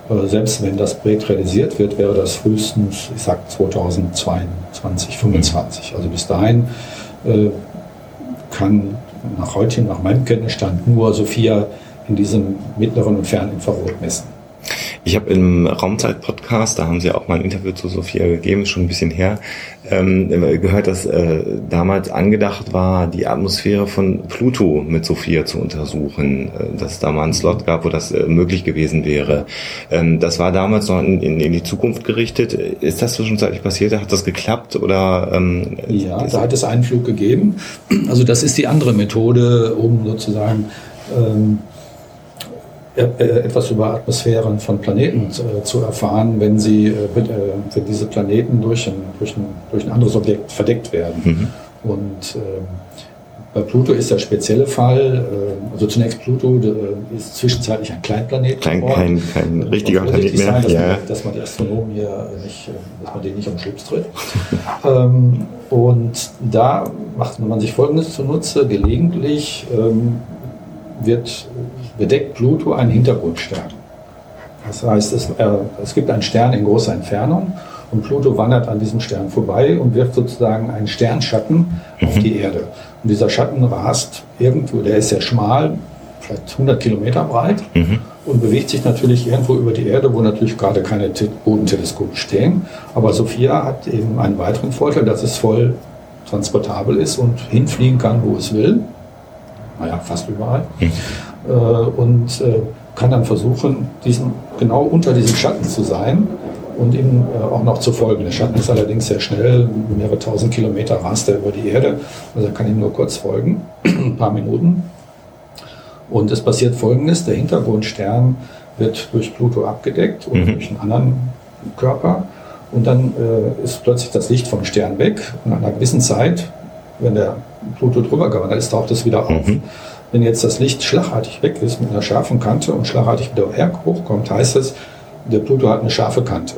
Äh, selbst wenn das Projekt realisiert wird, wäre das frühestens, ich sag 2022, 2025. Also bis dahin kann nach heute, nach meinem Kenntnisstand, nur Sophia in diesem mittleren und fernen Infrarot messen. Ich habe im Raumzeit-Podcast, da haben Sie auch mal ein Interview zu Sophia gegeben, schon ein bisschen her, ähm, gehört, dass äh, damals angedacht war, die Atmosphäre von Pluto mit Sophia zu untersuchen, äh, dass es da mal einen Slot gab, wo das äh, möglich gewesen wäre. Ähm, das war damals noch in, in, in, die Zukunft gerichtet. Ist das zwischenzeitlich passiert? Hat das geklappt? Oder, ähm, ja, da hat es einen Flug gegeben. Also das ist die andere Methode, um sozusagen ähm, äh, etwas über Atmosphären von Planeten äh, zu erfahren, wenn sie, äh, wenn diese Planeten durch ein, durch ein, durch ein anderes Objekt verdeckt werden. Mhm. Und äh, bei Pluto ist der spezielle Fall, äh, also zunächst Pluto ist zwischenzeitlich ein Kleinplanet. Kein, kein, kein richtiger Planet mehr. Sein, dass, ja. man, dass man die Astronomen hier nicht, dass man denen nicht am Schlips tritt. ähm, und da macht man sich Folgendes zunutze, gelegentlich ähm, wird bedeckt Pluto einen Hintergrundstern. Das heißt, es, äh, es gibt einen Stern in großer Entfernung und Pluto wandert an diesem Stern vorbei und wirft sozusagen einen Sternschatten mhm. auf die Erde. Und dieser Schatten rast irgendwo, der ist sehr schmal, vielleicht 100 Kilometer breit mhm. und bewegt sich natürlich irgendwo über die Erde, wo natürlich gerade keine Bodenteleskope stehen. Aber Sophia hat eben einen weiteren Vorteil, dass es voll transportabel ist und hinfliegen kann, wo es will. Naja, fast überall. Mhm. Äh, und äh, kann dann versuchen, diesen, genau unter diesem Schatten zu sein und ihm äh, auch noch zu folgen. Der Schatten ist allerdings sehr schnell, mehrere tausend Kilometer rast er über die Erde, also er kann ihm nur kurz folgen, ein paar Minuten. Und es passiert folgendes, der Hintergrundstern wird durch Pluto abgedeckt oder mhm. durch einen anderen Körper und dann äh, ist plötzlich das Licht vom Stern weg und nach einer gewissen Zeit, wenn der Pluto drüber gewandert ist, taucht es wieder auf. Mhm. Wenn jetzt das Licht schlagartig weg ist mit einer scharfen Kante und schlagartig wieder hochkommt, heißt es, der Pluto hat eine scharfe Kante.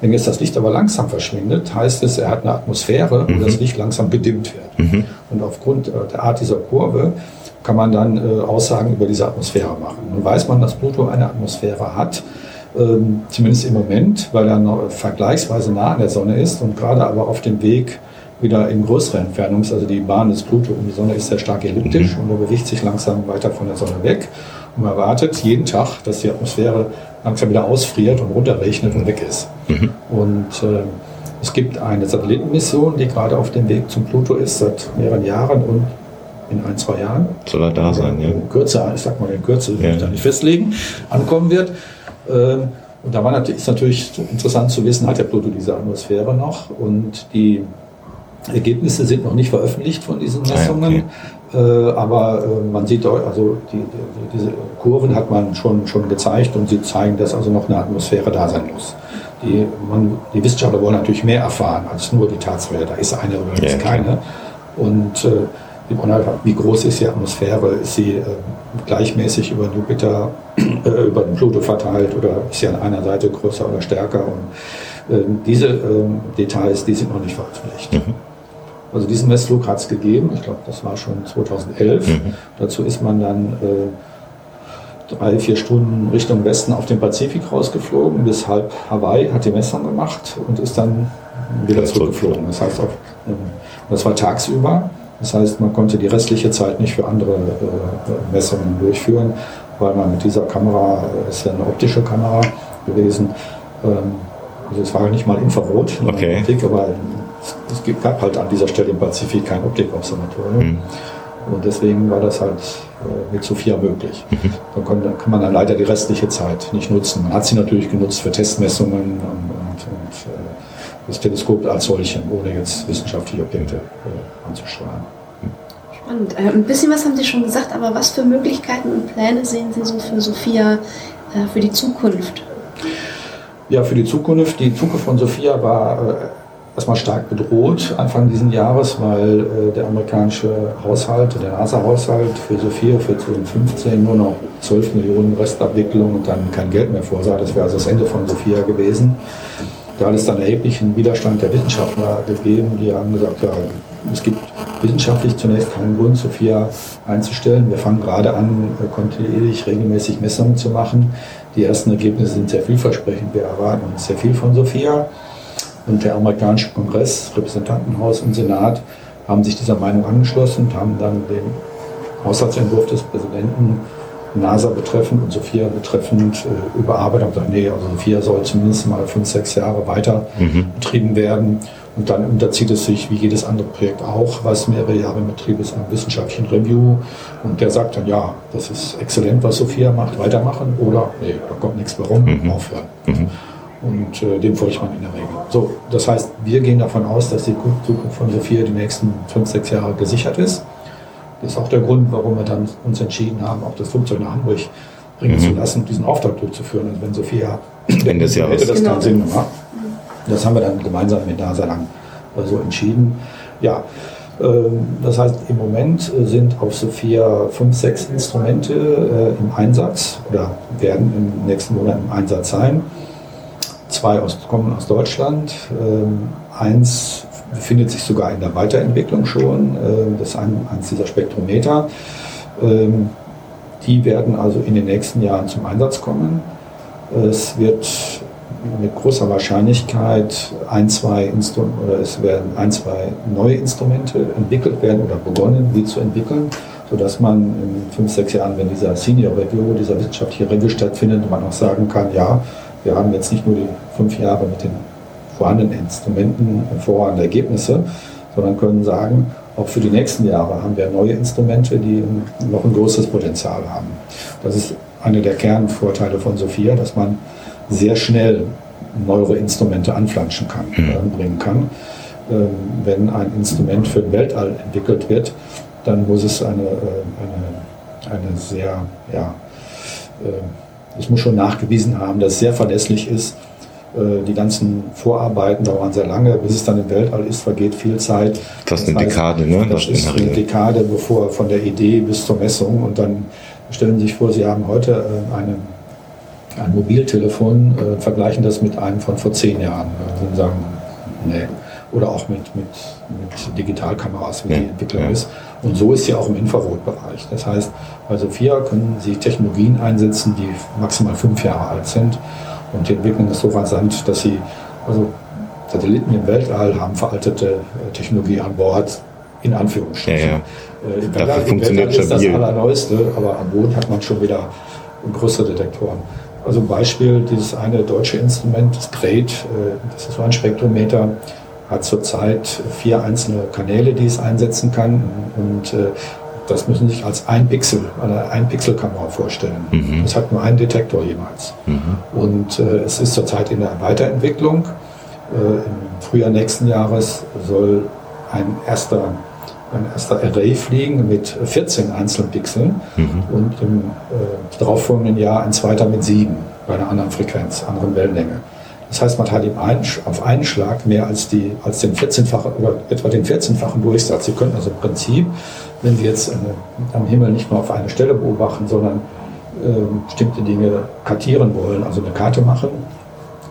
Wenn jetzt das Licht aber langsam verschwindet, heißt es, er hat eine Atmosphäre, mhm. wo das Licht langsam gedimmt wird. Mhm. Und aufgrund äh, der Art dieser Kurve kann man dann äh, Aussagen über diese Atmosphäre machen. Nun weiß man, dass Pluto eine Atmosphäre hat, ähm, zumindest im Moment, weil er noch vergleichsweise nah an der Sonne ist und gerade aber auf dem Weg wieder in größere Entfernung ist. Also die Bahn des Pluto um die Sonne ist sehr stark elliptisch mhm. und er bewegt sich langsam weiter von der Sonne weg. Und man erwartet jeden Tag, dass die Atmosphäre langsam wieder ausfriert und runterrechnet und weg ist. Mhm. Und äh, es gibt eine Satellitenmission, die gerade auf dem Weg zum Pluto ist, seit mehreren Jahren und in ein, zwei Jahren. Soll er da sein, ja. In Kürze, ich sag mal in Kürze, ja. ich da nicht festlegen, ankommen wird. Ähm, und da war natürlich, ist natürlich interessant zu wissen, hat der Pluto diese Atmosphäre noch? Und die Ergebnisse sind noch nicht veröffentlicht von diesen ah Messungen, okay. äh, aber äh, man sieht, also die, die, diese Kurven hat man schon, schon gezeigt und sie zeigen, dass also noch eine Atmosphäre da sein muss. Die, man, die Wissenschaftler wollen natürlich mehr erfahren als nur die Tatsache, da ist eine oder ist ja, keine. Und äh, wie groß ist die Atmosphäre? Ist sie äh, gleichmäßig über Jupiter, äh, über den Pluto verteilt oder ist sie an einer Seite größer oder stärker? Und äh, diese ähm, Details, die sind noch nicht veröffentlicht. Mhm. Also diesen Messflug hat es gegeben, ich glaube, das war schon 2011. Mhm. Dazu ist man dann äh, drei, vier Stunden Richtung Westen auf den Pazifik rausgeflogen, bis halb Hawaii, hat die Messung gemacht und ist dann wieder zurückgeflogen. Das heißt, auf, äh, das war tagsüber. Das heißt, man konnte die restliche Zeit nicht für andere äh, Messungen durchführen, weil man mit dieser Kamera, es ist ja eine optische Kamera gewesen, ähm, also es war nicht mal Infrarot, okay. Optik, aber es gab halt an dieser Stelle im Pazifik kein Optikobservatorium. Mhm. Und deswegen war das halt äh, mit Sophia möglich. Mhm. Dann kann, kann, man dann leider die restliche Zeit nicht nutzen. Man hat sie natürlich genutzt für Testmessungen und, und, und äh, das Teleskop als solchen, ohne jetzt wissenschaftliche Objekte äh, anzustrahlen. Spannend. Äh, ein bisschen was haben Sie schon gesagt, aber was für Möglichkeiten und Pläne sehen Sie so für Sophia äh, für die Zukunft? Ja, für die Zukunft. Die Zukunft von Sophia war erstmal stark bedroht Anfang dieses Jahres, weil äh, der amerikanische Haushalt, der NASA-Haushalt für Sophia für 2015 nur noch 12 Millionen Restabwicklung und dann kein Geld mehr vorsah. Das wäre also das Ende von Sophia gewesen. Da hat es dann erheblichen Widerstand der Wissenschaftler gegeben, die haben gesagt, ja, es gibt wissenschaftlich zunächst keinen Grund, Sophia einzustellen. Wir fangen gerade an, äh, kontinuierlich regelmäßig Messungen zu machen. Die ersten Ergebnisse sind sehr vielversprechend. Wir erwarten uns sehr viel von Sophia. Und der amerikanische Kongress, Repräsentantenhaus und Senat haben sich dieser Meinung angeschlossen und haben dann den Haushaltsentwurf des Präsidenten NASA betreffend und Sophia betreffend äh, überarbeitet und gesagt, nee, also Sophia soll zumindest mal fünf, sechs Jahre weiter mhm. betrieben werden. Und dann unterzieht es sich, wie jedes andere Projekt auch, was mehrere Jahre in Betrieb ist, einem wissenschaftlichen Review. Und der sagt dann, ja, das ist exzellent, was Sophia macht, weitermachen oder, nee, da kommt nichts mehr rum, mhm. aufhören. Mhm. Und äh, dem folgt man in der Regel. So, das heißt, wir gehen davon aus, dass die Zukunft von Sophia die nächsten fünf, sechs Jahre gesichert ist. Das ist auch der Grund, warum wir dann uns entschieden haben, auch das Flugzeug nach Hamburg bringen mhm. zu lassen und diesen Auftrag durchzuführen. Und wenn Sophia Ende des Jahres. hätte das genau. keinen Sinn gemacht. Das haben wir dann gemeinsam mit NASA lang äh, so entschieden. Ja, ähm, das heißt, im Moment sind auf Sophia fünf, sechs Instrumente äh, im Einsatz oder werden im nächsten Monat im Einsatz sein. Zwei aus, kommen aus Deutschland, ähm, eins befindet sich sogar in der Weiterentwicklung schon. Äh, das ist ein, eines dieser Spektrometer. Ähm, die werden also in den nächsten Jahren zum Einsatz kommen. Es wird mit großer Wahrscheinlichkeit ein, zwei Instrumente oder es werden ein, zwei neue Instrumente entwickelt werden oder begonnen, die zu entwickeln, sodass man in fünf, sechs Jahren, wenn dieser Senior Review, dieser wissenschaftliche Review stattfindet, man auch sagen kann, ja, wir haben jetzt nicht nur die fünf Jahre mit den vorhandenen Instrumenten hervorragende Ergebnisse, sondern können sagen, auch für die nächsten Jahre haben wir neue Instrumente, die noch ein großes Potenzial haben. Das ist einer der Kernvorteile von Sophia, dass man sehr schnell neuere Instrumente anflanschen kann, mhm. bringen kann. Ähm, wenn ein Instrument für den Weltall entwickelt wird, dann muss es eine, äh, eine, eine sehr, ja, äh, es muss schon nachgewiesen haben, dass es sehr verlässlich ist äh, die ganzen Vorarbeiten dauern sehr lange, bis es dann im Weltall ist, vergeht viel Zeit. Fast eine heißt, Dekade, ne? Das ist eine Dekade, bevor von der Idee bis zur Messung. Und dann stellen Sie sich vor, Sie haben heute äh, eine, ein Mobiltelefon, äh, vergleichen das mit einem von vor zehn Jahren. Sie sagen, nee. Oder auch mit, mit, mit Digitalkameras, wie ja, die Entwicklung ja. ist. Und so ist sie auch im Infrarotbereich. Das heißt, bei Sophia können Sie Technologien einsetzen, die maximal fünf Jahre alt sind. Und die Entwicklung ist so rasant, dass sie, also Satelliten im Weltall haben veraltete äh, Technologie an Bord, in Anführungsstrichen. Ja, ja. Äh, Im Weltall, funktioniert im Weltall ist das Allerneueste, aber am Boden hat man schon wieder größere Detektoren. Also Beispiel, dieses eine deutsche Instrument, das GREAT, äh, das ist so ein Spektrometer, hat zurzeit vier einzelne Kanäle, die es einsetzen kann. Und äh, das müssen Sie sich als ein Pixel, eine ein Pixelkamera vorstellen. Mhm. Das hat nur einen Detektor jeweils. Mhm. Und äh, es ist zurzeit in der Weiterentwicklung. Äh, Im Frühjahr nächsten Jahres soll ein erster, ein erster Array fliegen mit 14 einzelnen Pixeln mhm. und im äh, darauffolgenden Jahr ein zweiter mit sieben bei einer anderen Frequenz, anderen Wellenlänge. Das heißt, man hat auf einen Schlag mehr als, die, als den 14-fachen oder etwa den 14-fachen Durchsatz. Sie können also im Prinzip wenn Sie jetzt eine, am Himmel nicht nur auf eine Stelle beobachten, sondern äh, bestimmte Dinge kartieren wollen, also eine Karte machen,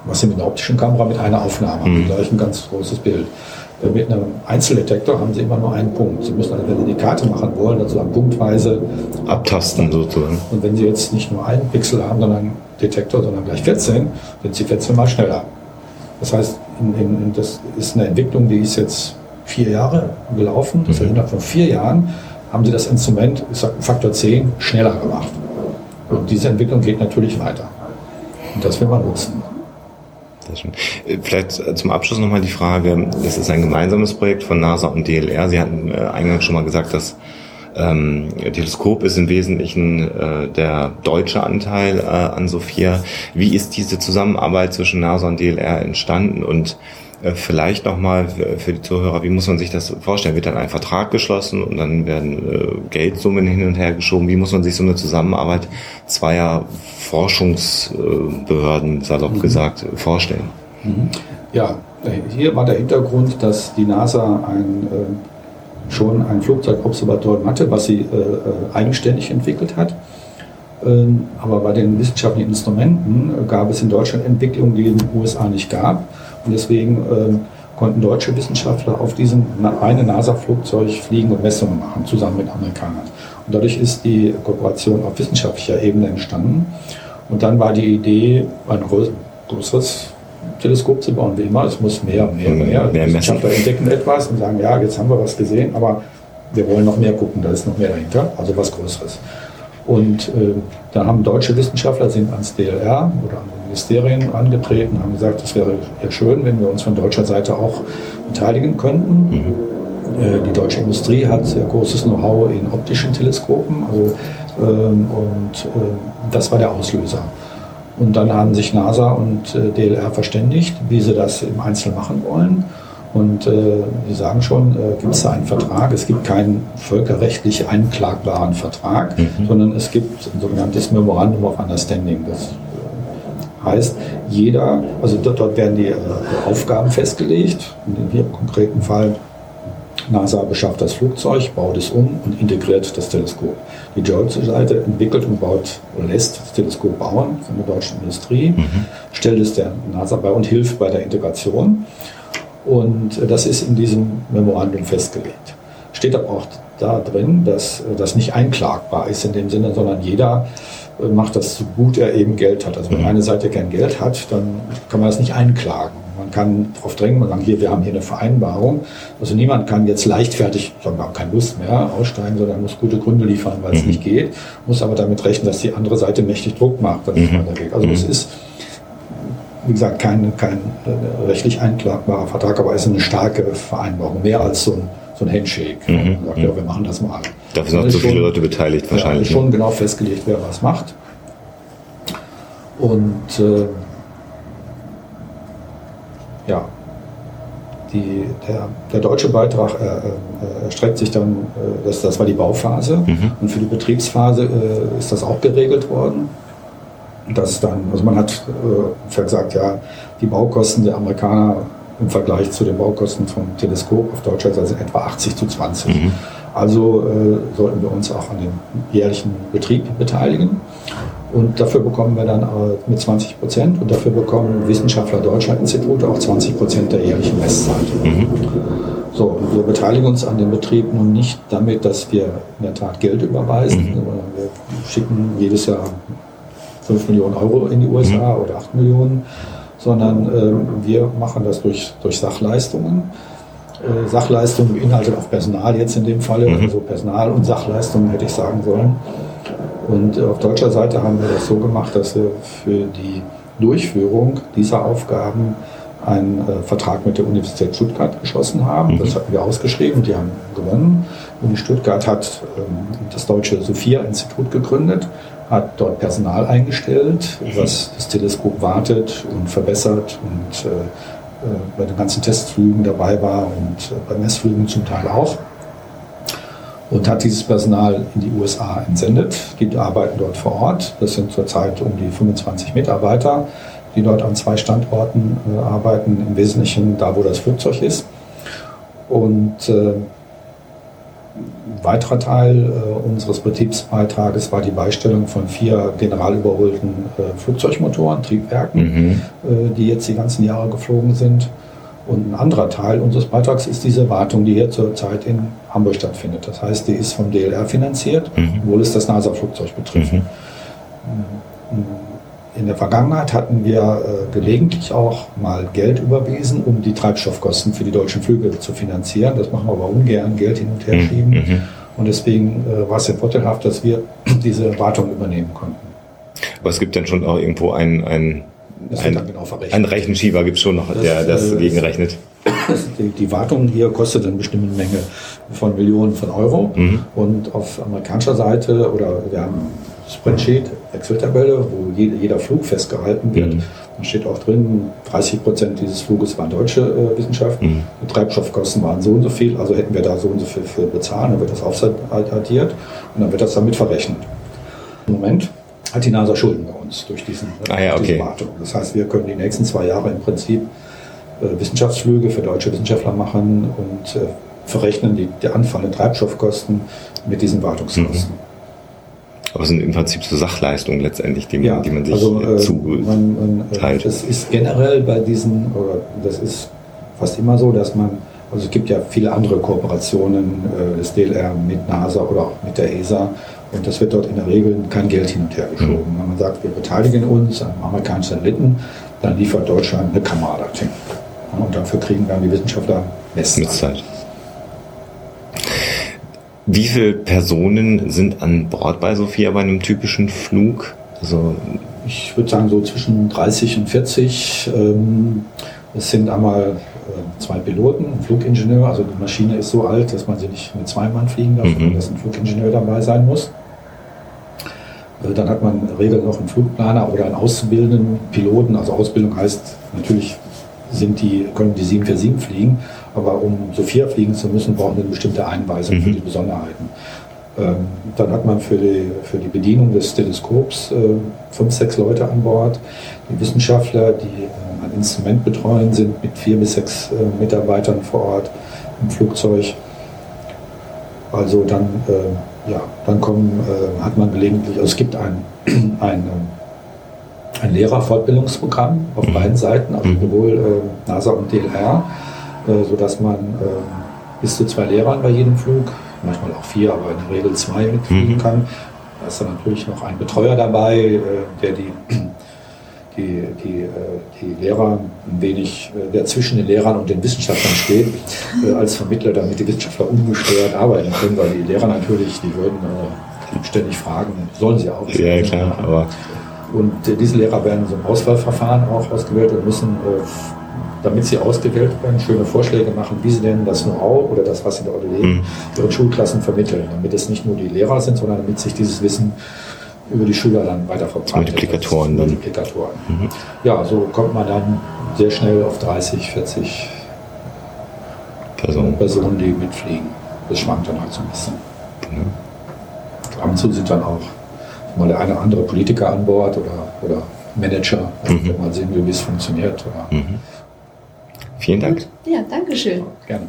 was Sie mit einer optischen Kamera mit einer Aufnahme haben, mhm. gleich ein ganz großes Bild. Äh, mit einem Einzeldetektor haben Sie immer nur einen Punkt. Sie müssen also, wenn Sie die Karte machen wollen, also dann punktweise abtasten sozusagen. Und wenn Sie jetzt nicht nur einen Pixel haben, sondern einen Detektor, sondern gleich 14, sind Sie 14 mal schneller. Das heißt, in, in, das ist eine Entwicklung, die ist jetzt vier Jahre gelaufen. Das heißt, innerhalb von vier Jahren haben sie das Instrument, ich sage Faktor 10, schneller gemacht. Und diese Entwicklung geht natürlich weiter. Und das will man nutzen. Äh, vielleicht äh, zum Abschluss nochmal die Frage, das ist ein gemeinsames Projekt von NASA und DLR. Sie hatten äh, eingangs schon mal gesagt, dass ähm, Teleskop ist im Wesentlichen äh, der deutsche Anteil äh, an Sophia. Wie ist diese Zusammenarbeit zwischen NASA und DLR entstanden und vielleicht nochmal für die Zuhörer, wie muss man sich das vorstellen? Wird dann ein Vertrag geschlossen und dann werden äh, Geldsummen hin und her geschoben? Wie muss man sich so eine Zusammenarbeit zweier Forschungsbehörden, salopp mhm. gesagt, vorstellen? Mhm. Ja, hier war der Hintergrund, dass die NASA ein, äh, schon ein Flugzeugobservatorium hatte, was sie eigenständig entwickelt hat. Ähm, aber bei den wissenschaftlichen Instrumenten gab es in Deutschland Entwicklungen, die es in den USA nicht gab. Und deswegen ähm, konnten deutsche Wissenschaftler auf diesem reinen NASA-Flugzeug fliegen und Messungen machen, zusammen mit Amerikanern. Und dadurch ist die Kooperation auf wissenschaftlicher Ebene entstanden. Und dann war die Idee, ein größeres Teleskop zu bauen, wie immer. Es muss mehr, mehr, mehr. Mehr Wissenschaftler entdecken etwas und sagen, ja, jetzt haben wir was gesehen, aber wir wollen noch mehr gucken, da ist noch mehr dahinter, also was Größeres. Und äh, da haben deutsche Wissenschaftler sind ans DLR oder an die Ministerien angetreten, haben gesagt, es wäre ja schön, wenn wir uns von deutscher Seite auch beteiligen könnten. Äh, Die deutsche Industrie hat sehr großes Know-how in optischen Teleskopen also, ähm, und äh, das war der Auslöser. Und dann haben sich NASA und äh, DLR verständigt, wie sie das im Einzelnen machen wollen. Und äh, die sagen schon, äh, gibt es da einen Vertrag? Es gibt keinen völkerrechtlich einklagbaren Vertrag, sondern es gibt ein sogenanntes Memorandum of Understanding. Das äh, heißt, jeder, also dort, dort werden die äh, Aufgaben festgelegt. In dem konkreten Fall NASA beschafft das Flugzeug, baut es um und integriert das Teleskop. Die deutsche Seite entwickelt und baut lässt das Teleskop bauen von der deutschen Industrie, stellt es der NASA bei und hilft bei der Integration. Und äh, das ist in diesem Memorandum festgelegt. Steht aber auch da drin, dass äh, das nicht einklagbar ist in dem Sinne, sondern jeder äh, macht das so gut er eben Geld hat. Also wenn eine Seite kein Geld hat, dann kann man das nicht einklagen. Man kann darauf drängen und sagen, hier, wir haben hier eine Vereinbarung. Also niemand kann jetzt leichtfertig, sagen wir haben keine Lust mehr, aussteigen, sondern muss gute Gründe liefern, weil es nicht geht. Muss aber damit rechnen, dass die andere Seite mächtig Druck macht, dass es weitergeht. Also es ist, wie gesagt, kein, kein rechtlich einklagbarer Vertrag, aber es ist eine starke Vereinbarung. Mehr als so ein, so ein Handshake. Man sagt, ja, wir machen das mal. Da sind auch Das so viele Leute beteiligt ja, wahrscheinlich. ist schon genau festgelegt, wer was macht. Und äh, ja, die, der, der deutsche Beitrag äh, äh, erstreckt sich dann, äh, das, das war die Bauphase. Und für die Betriebsphase äh, ist das auch geregelt worden. Das dann, also man hat äh, gesagt, ja, die Baukosten der Amerikaner im Vergleich zu den Baukosten vom Teleskop auf deutscher Seite sind etwa 80 zu 20. Also äh, sollten wir uns auch an dem jährlichen Betrieb beteiligen. Und dafür bekommen wir dann äh, mit 20 Prozent und dafür bekommen Wissenschaftler deutscher Institute auch 20 Prozent der jährlichen Messzeit. So, und wir beteiligen uns an dem Betrieb nun nicht damit, dass wir in der Tat Geld überweisen, sondern wir schicken jedes Jahr 5 Millionen Euro in die USA oder 8 Millionen, sondern ähm, wir machen das durch, durch Sachleistungen. Äh, Sachleistungen beinhaltet auch Personal jetzt in dem Falle, also Personal und Sachleistungen hätte ich sagen sollen. Und äh, auf deutscher Seite haben wir das so gemacht, dass wir für die Durchführung dieser Aufgaben einen äh, Vertrag mit der Universität Stuttgart geschlossen haben. Das hatten wir ausgeschrieben, die haben gewonnen. Uni Stuttgart hat ähm, das deutsche Sophia-Institut gegründet, hat dort Personal eingestellt, was das Teleskop wartet und verbessert und äh, äh, bei den ganzen Testflügen dabei war und äh, bei Messflügen zum Teil auch und hat dieses Personal in die USA entsendet. Die arbeiten dort vor Ort. Das sind zurzeit um die 25 Mitarbeiter, die dort an zwei Standorten äh, arbeiten, im Wesentlichen da, wo das Flugzeug ist. Und äh, ein weiterer Teil äh, unseres Betriebsbeitrages war die Beistellung von vier generalüberholten äh, Flugzeugmotoren, Triebwerken, äh, die jetzt die ganzen Jahre geflogen sind. Und ein anderer Teil unseres Beitrags ist diese Wartung, die hier zurzeit in Hamburg stattfindet. Das heißt, die ist vom DLR finanziert, obwohl es das NASA-Flugzeug betrifft. In der Vergangenheit hatten wir äh, gelegentlich auch mal Geld überwiesen, um die Treibstoffkosten für die deutschen Flüge zu finanzieren. Das machen wir aber ungern, Geld hin und her schieben. Und deswegen äh, war es sehr vorteilhaft, dass wir diese Wartung übernehmen konnten. Aber es gibt dann schon auch irgendwo ein, ein, Das wird ein, dann genau verrechnet. ein Rechenschieber gibt es schon noch, der Das, das äh, gegenrechnet. Die, die Wartung hier kostet eine bestimmte Menge von Millionen von Euro. Und auf amerikanischer Seite, oder wir haben Spreadsheet, Excel-Tabelle, wo jede, jeder Flug festgehalten wird. Da steht auch drin, 30 Prozent dieses Fluges waren deutsche äh, Wissenschaften. Die Treibstoffkosten waren so und so viel, also hätten wir da so und so viel für bezahlen, dann wird das aufaddiert und dann wird das damit verrechnet. Im Moment hat die NASA Schulden bei uns durch diesen, Ah ja, okay. diese Wartung. Das heißt, wir können die nächsten zwei Jahre im Prinzip äh, Wissenschaftsflüge für deutsche Wissenschaftler machen und äh, verrechnen die, die anfallenden Treibstoffkosten mit diesen Wartungskosten. Aber es sind im Prinzip so Sachleistungen letztendlich, die, man- die man sich also, äh, äh, zuteilt. man, äh, das ist generell bei diesen, oder das ist fast immer so, dass man, also es gibt ja viele andere Kooperationen äh, des DLR mit NASA oder auch mit der ESA und das wird dort in der Regel kein Geld hin und her geschoben. Mhm. Wenn man sagt, wir beteiligen uns an einem amerikanischen Satelliten, dann liefert Deutschland eine Kamera. Ja, Und dafür kriegen dann die Wissenschaftler Messzeit. Mitzeit. Wie viele Personen sind an Bord bei Sophia bei einem typischen Flug? Also Ich würde sagen so zwischen 30 und 40. Ähm, es sind einmal äh, zwei Piloten, ein Flugingenieur. Also die Maschine ist so alt, dass man sie nicht mit zwei Mann fliegen darf, Mhm. sondern dass ein Flugingenieur dabei sein muss. Äh, Dann hat man in der Regel noch einen Flugplaner oder einen auszubildenden Piloten. Also Ausbildung heißt natürlich sind die, können die 747 fliegen, aber um Sophia fliegen zu müssen, brauchen sie eine bestimmte Einweisung für Mhm. die Besonderheiten. Ähm, dann hat man für die, für die Bedienung des Teleskops äh, fünf, sechs Leute an Bord. Die Wissenschaftler, die äh, ein Instrument betreuen, sind mit vier bis sechs äh, Mitarbeitern vor Ort im Flugzeug. Also dann, äh, ja, dann kommen, äh, hat man gelegentlich, also es gibt ein, ein, äh, ein Lehrerfortbildungsprogramm auf Mhm. beiden Seiten, also Mhm. sowohl äh, NASA und DLR, äh, sodass man äh, bis zu zwei Lehrern bei jedem Flug, manchmal auch vier, aber in der Regel zwei mitfliegen Mhm. kann. Da ist dann natürlich noch ein Betreuer dabei, äh, der die, die, die, äh, die Lehrer ein wenig, äh, der zwischen den Lehrern und den Wissenschaftlern steht, als Vermittler, damit die Wissenschaftler ungestört arbeiten können, weil die Lehrer natürlich, die würden ständig fragen, sollen sie auch. ja klar, aber Und diese Lehrer werden so einem Auswahlverfahren auch ausgewählt und müssen, damit sie ausgewählt werden, schöne Vorschläge machen, wie sie denn das Know-how oder das, was sie dort erleben, Mhm. ihren Schulklassen vermitteln. Damit es nicht nur die Lehrer sind, sondern damit sich dieses Wissen über die Schüler dann weiter verbreitet. Multiplikatoren dann. Multiplikatoren. Mhm. Ja, so kommt man dann sehr schnell auf 30, 40 Personen. Personen, die mitfliegen. Das schwankt dann halt so ein bisschen. Ab und zu sind dann auch mal der eine oder andere Politiker an Bord oder, oder Manager, Mhm. mal sehen will, wie es funktioniert. Oder Mhm. Vielen Dank. Ja, danke schön. Gerne.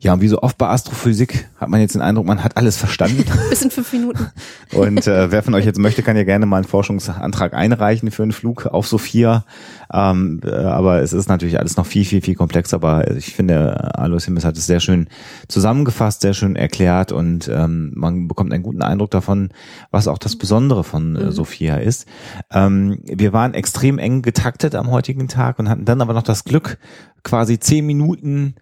Ja, und wie so oft bei Astrophysik hat man jetzt den Eindruck, man hat alles verstanden. Bis in fünf Minuten. Und äh, wer von euch jetzt möchte, kann ja gerne mal einen Forschungsantrag einreichen für einen Flug auf Sophia. Ähm, äh, aber es ist natürlich alles noch viel, viel, viel komplexer. Aber ich finde, Alois Himmels hat es sehr schön zusammengefasst, sehr schön erklärt und ähm, man bekommt einen guten Eindruck davon, was auch das Besondere von äh, Sophia ist. Ähm, wir waren extrem eng getaktet am heutigen Tag und hatten dann aber noch das Glück, quasi zehn Minuten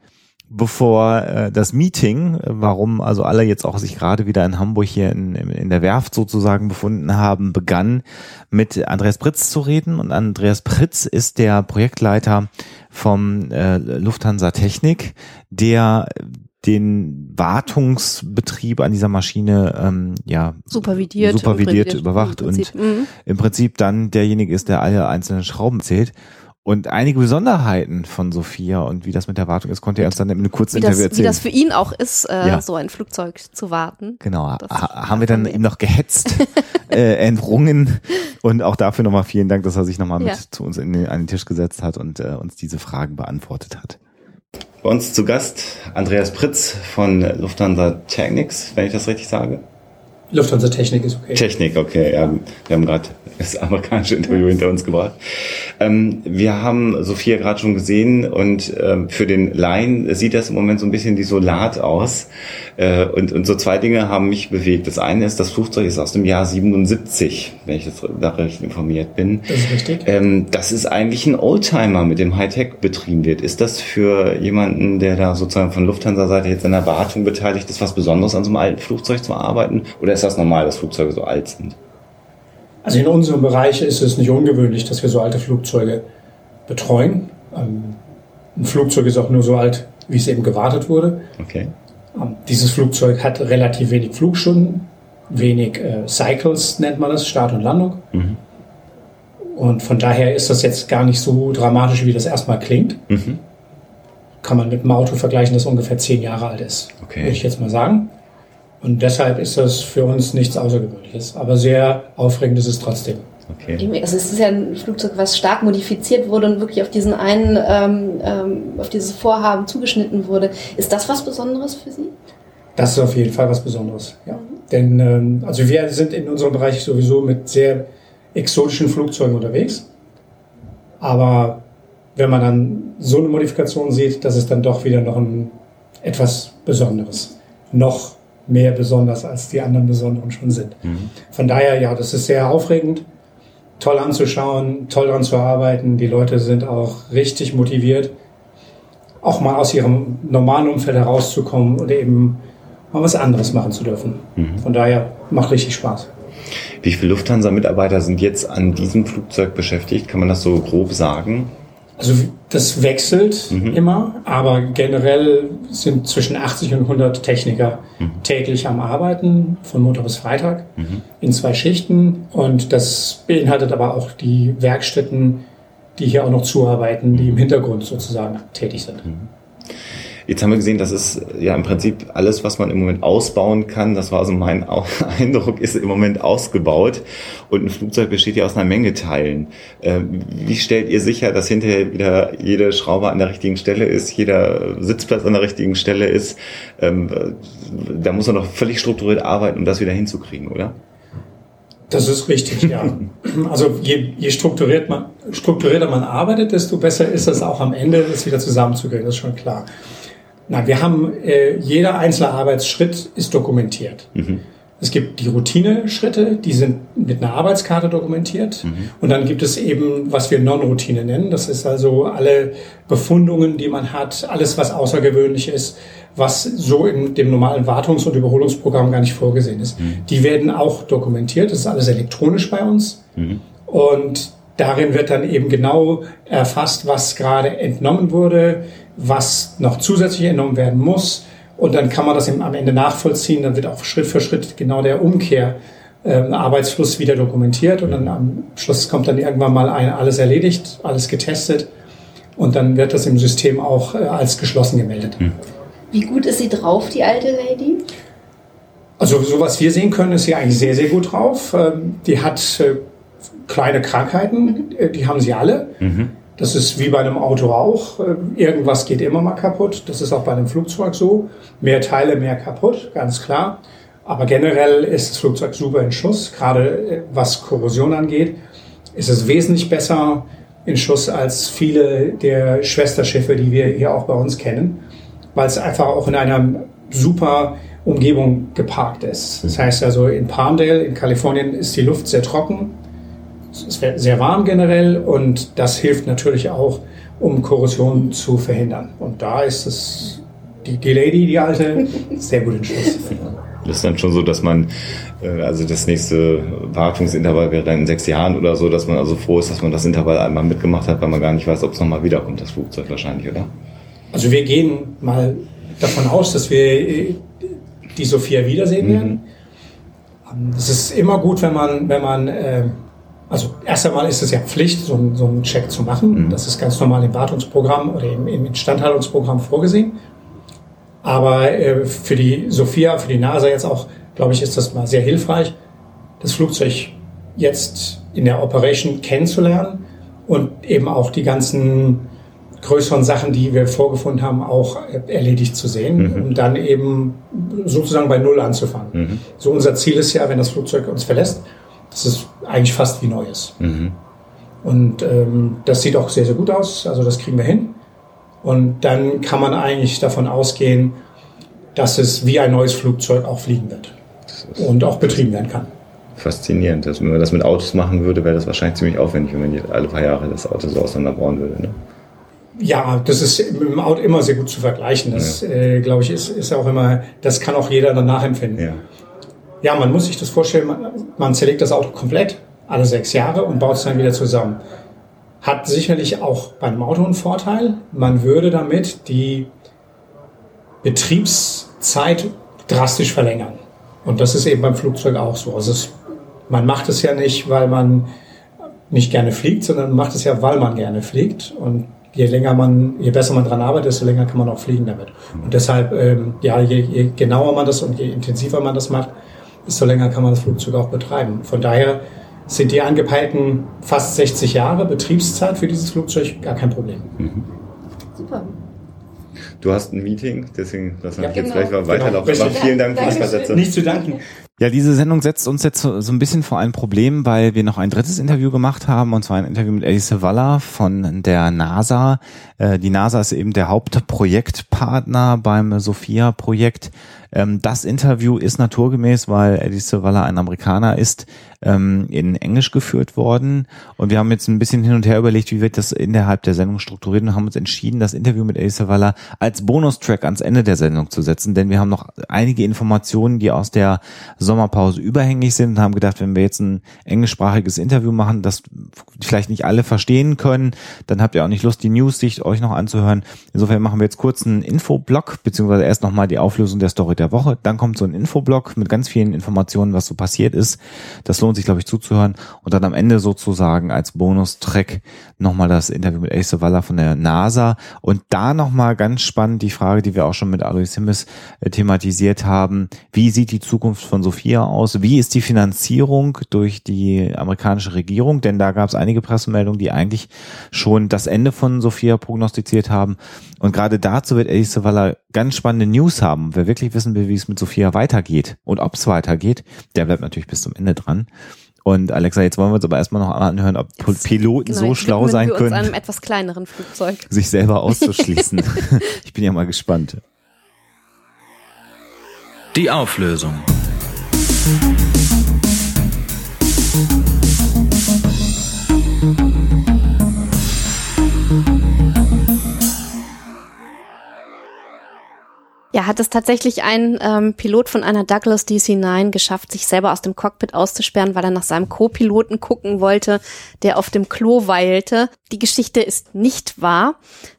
bevor äh, das Meeting, warum also alle jetzt auch sich gerade wieder in Hamburg hier in, in der Werft sozusagen befunden haben, begann mit Andreas Pritz zu reden. Und Andreas Pritz ist der Projektleiter vom äh, Lufthansa Technik, der den Wartungsbetrieb an dieser Maschine ähm, ja Supervidiert. supervidiert überwacht im und mhm. im Prinzip dann derjenige ist, der alle einzelnen Schrauben zählt. Und einige Besonderheiten von Sophia und wie das mit der Wartung ist, konnte er uns dann in einem kurzen wie, Interview das, wie erzählen. das für ihn auch ist, äh, Ja. so ein Flugzeug zu warten. genau, ha haben wir dann ihm noch gehetzt, äh, entrungen und auch dafür nochmal vielen Dank, dass er sich nochmal Ja. mit zu uns in den, an den Tisch gesetzt hat und äh, uns diese Fragen beantwortet hat. Bei uns zu Gast Andreas Pritz von Lufthansa Technics, wenn ich das richtig sage. Lufthansa Technik ist okay. Technik, okay, ja. Wir haben gerade das amerikanische Interview hinter uns gebracht. Ähm, wir haben Sophia gerade schon gesehen und ähm, für den Laien sieht das im Moment so ein bisschen desolat aus. Äh, und, und so zwei Dinge haben mich bewegt. Das eine ist, das Flugzeug ist aus dem Jahr 77, wenn ich jetzt da recht informiert bin. Das ist richtig. Ähm, das ist eigentlich ein Oldtimer, mit dem Hightech betrieben wird. Ist das für jemanden, der da sozusagen von Lufthansa-Seite jetzt in der Wartung beteiligt ist, was Besonderes an so einem alten Flugzeug zu arbeiten? Oder ist das normal, dass Flugzeuge so alt sind? Also in unserem Bereich ist es nicht ungewöhnlich, dass wir so alte Flugzeuge betreuen. Ähm, ein Flugzeug ist auch nur so alt, wie es eben gewartet wurde. Okay. Ähm, dieses Flugzeug hat relativ wenig Flugstunden, wenig äh, Cycles nennt man das, Start und Landung. Mhm. Und von daher ist das jetzt gar nicht so dramatisch, wie das erstmal klingt. Mhm. Kann man mit einem Auto vergleichen, das ungefähr zehn Jahre alt ist, Okay. würde ich jetzt mal sagen. Und deshalb ist das für uns nichts Außergewöhnliches. Aber sehr aufregend ist es trotzdem. Okay. Also es ist ja ein Flugzeug, was stark modifiziert wurde und wirklich auf diesen einen, ähm, ähm, auf dieses Vorhaben zugeschnitten wurde. Ist das was Besonderes für Sie? Das ist auf jeden Fall was Besonderes. Ja. Denn ähm, also wir sind in unserem Bereich sowieso mit sehr exotischen Flugzeugen unterwegs. Aber wenn man dann so eine Modifikation sieht, das ist dann doch wieder noch ein etwas Besonderes. Noch mehr besonders als die anderen Besonderen schon sind. Mhm. Von daher, ja, das ist sehr aufregend, toll anzuschauen, toll daran zu arbeiten. Die Leute sind auch richtig motiviert, auch mal aus ihrem normalen Umfeld herauszukommen und eben mal was anderes machen zu dürfen. Mhm. Von daher macht richtig Spaß. Wie viele Lufthansa-Mitarbeiter sind jetzt an diesem Flugzeug beschäftigt? Kann man das so grob sagen? Also das wechselt Mhm. immer, aber generell sind zwischen 80 und 100 Techniker Mhm. täglich am Arbeiten, von Montag bis Freitag, Mhm. in zwei Schichten. Und das beinhaltet aber auch die Werkstätten, die hier auch noch zuarbeiten, die im Hintergrund sozusagen tätig sind. Jetzt haben wir gesehen, das ist ja im Prinzip alles, was man im Moment ausbauen kann. Das war also mein Eindruck, ist im Moment ausgebaut. Und ein Flugzeug besteht ja aus einer Menge Teilen. Ähm, Wie stellt ihr sicher, dass hinterher wieder jede Schraube an der richtigen Stelle ist, jeder Sitzplatz an der richtigen Stelle ist? Ähm, Da muss man doch völlig strukturiert arbeiten, um das wieder hinzukriegen, oder? Das ist richtig, ja. Also je, je strukturiert man, strukturierter man arbeitet, desto besser ist es auch am Ende, das wieder zusammenzukriegen, das ist schon klar. Na, wir haben, äh, jeder einzelne Arbeitsschritt ist dokumentiert. Es gibt die Routine-Schritte, die sind mit einer Arbeitskarte dokumentiert. Und dann gibt es eben, was wir Non-Routine nennen. Das ist also alle Befundungen, die man hat, alles, was außergewöhnlich ist, was so in dem normalen Wartungs- und Überholungsprogramm gar nicht vorgesehen ist. Die werden auch dokumentiert. Das ist alles elektronisch bei uns. Und darin wird dann eben genau erfasst, was gerade entnommen wurde, was noch zusätzlich entnommen werden muss. Und dann kann man das eben am Ende nachvollziehen. Dann wird auch Schritt für Schritt genau der Umkehr ähm, Arbeitsfluss wieder dokumentiert. Und dann am Schluss kommt dann irgendwann mal ein, alles erledigt, alles getestet. Und dann wird das im System auch äh, als geschlossen gemeldet. Wie gut ist sie drauf, die alte Lady? Also so was wir sehen können, ist sie eigentlich sehr, sehr gut drauf. Ähm, Die hat äh, kleine Krankheiten, äh, die haben sie alle. Das ist wie bei einem Auto auch. Äh, Irgendwas geht immer mal kaputt. Das ist auch bei einem Flugzeug so. Mehr Teile, mehr kaputt, ganz klar. Aber generell ist das Flugzeug super in Schuss. Gerade äh, was Korrosion angeht, ist es wesentlich besser in Schuss als viele der Schwesterschiffe, die wir hier auch bei uns kennen, weil es einfach auch in einer super Umgebung geparkt ist. Das heißt also in Palmdale in Kalifornien ist die Luft sehr trocken, es wird sehr warm generell und das hilft natürlich auch, um Korrosion zu verhindern. Und da ist es die, die Lady, die alte, sehr gut in Schuss. Das ist dann schon so, dass man, äh, also das nächste Wartungsintervall wäre dann in sechs Jahren oder so, dass man also froh ist, dass man das Intervall einmal mitgemacht hat, weil man gar nicht weiß, ob es nochmal wiederkommt, das Flugzeug wahrscheinlich, oder? Also wir gehen mal davon aus, dass wir äh, die Sophia wiedersehen werden. Ähm, Es ist immer gut, wenn man, wenn man, äh, also erst einmal ist es ja Pflicht, so, einen- so einen Check zu machen. Das ist ganz normal im Wartungsprogramm oder im, im Instandhaltungsprogramm vorgesehen. Aber äh, für die Sophia, für die NASA jetzt auch, glaube ich, ist das mal sehr hilfreich, das Flugzeug jetzt in der Operation kennenzulernen und eben auch die ganzen größeren Sachen, die wir vorgefunden haben, auch äh, erledigt zu sehen, um dann eben sozusagen bei Null anzufangen. So unser Ziel ist ja, wenn das Flugzeug uns verlässt, dass es eigentlich fast wie neu ist. Und ähm, das sieht auch sehr, sehr gut aus. Also das kriegen wir hin. Und dann kann man eigentlich davon ausgehen, dass es wie ein neues Flugzeug auch fliegen wird und auch betrieben werden kann. Faszinierend. Dass, wenn man das mit Autos machen würde, wäre das wahrscheinlich ziemlich aufwendig, wenn man jetzt alle paar Jahre das Auto so auseinanderbauen würde. Ne? Ja, das ist mit dem Auto immer sehr gut zu vergleichen. Das, äh, glaube ich, ist, ist auch immer, das kann auch jeder dann nachempfinden. Ja. Ja, man muss sich das vorstellen, man, zerlegt das Auto komplett, alle sechs Jahre und baut es dann wieder zusammen. Hat sicherlich auch bei einem Auto einen Vorteil. Man würde damit die Betriebszeit drastisch verlängern. Und das ist eben beim Flugzeug auch so. Also es, man macht es ja nicht, weil man nicht gerne fliegt, sondern man macht es ja, weil man gerne fliegt. Und je länger man, je besser man dran arbeitet, desto länger kann man auch fliegen damit. Und deshalb, ähm, ja, je, je genauer man das und je intensiver man das macht, desto länger kann man das Flugzeug auch betreiben. Von daher sind die angepeilten fast 60 Jahre Betriebszeit für dieses Flugzeug gar kein Problem. Super. Du hast ein Meeting, deswegen lass Ja, jetzt genau. gleich mal weiterlaufen. Genau. Aber vielen Dank für die. Versetzung. Nicht zu danken. Ja, diese Sendung setzt uns jetzt so, so ein bisschen vor ein Problem, weil wir noch ein drittes Interview gemacht haben, und zwar ein Interview mit Alice Walla von der NASA. Äh, die NASA ist eben der Hauptprojektpartner beim Sophia-Projekt. Ähm, das Interview ist naturgemäß, weil Alice Walla ein Amerikaner ist, ähm, in Englisch geführt worden. Und wir haben jetzt ein bisschen hin und her überlegt, wie wird das innerhalb der Sendung strukturiert und haben uns entschieden, das Interview mit Alice Walla als Bonustrack ans Ende der Sendung zu setzen, denn wir haben noch einige Informationen, die aus der Sommerpause überhängig sind und haben gedacht, wenn wir jetzt ein englischsprachiges Interview machen, das vielleicht nicht alle verstehen können, dann habt ihr auch nicht Lust, die News-Sicht euch noch anzuhören. Insofern machen wir jetzt kurz einen Infoblock, beziehungsweise erst nochmal die Auflösung der Story der Woche. Dann kommt so ein Infoblock mit ganz vielen Informationen, was so passiert ist. Das lohnt sich, glaube ich, zuzuhören. Und dann am Ende sozusagen als Bonustrack nochmal das Interview mit Ace Walla von der NASA. Und da nochmal ganz spannend die Frage, die wir auch schon mit Alois Simmes äh, thematisiert haben. Wie sieht die Zukunft von Sophia aus? Wie ist die Finanzierung durch die amerikanische Regierung? Denn da gab es einige Pressemeldungen, die eigentlich schon das Ende von Sophia prognostiziert haben. Und gerade dazu wird Alice Walla ganz spannende News haben. Wer wirklich wissen will, wie es mit Sophia weitergeht und ob es weitergeht, der bleibt natürlich bis zum Ende dran. Und Alexa, jetzt wollen wir uns aber erstmal noch anhören, ob Jetzt, Piloten genau, so schlau sein wir uns können, einem etwas kleineren Flugzeug. sich selber auszuschließen. ich bin ja mal gespannt. Die Auflösung. Ja, hat es tatsächlich ein ähm, Pilot von einer Douglas DC-9 geschafft, sich selber aus dem Cockpit auszusperren, weil er nach seinem Co-Piloten gucken wollte, der auf dem Klo weilte. Die Geschichte ist nicht wahr.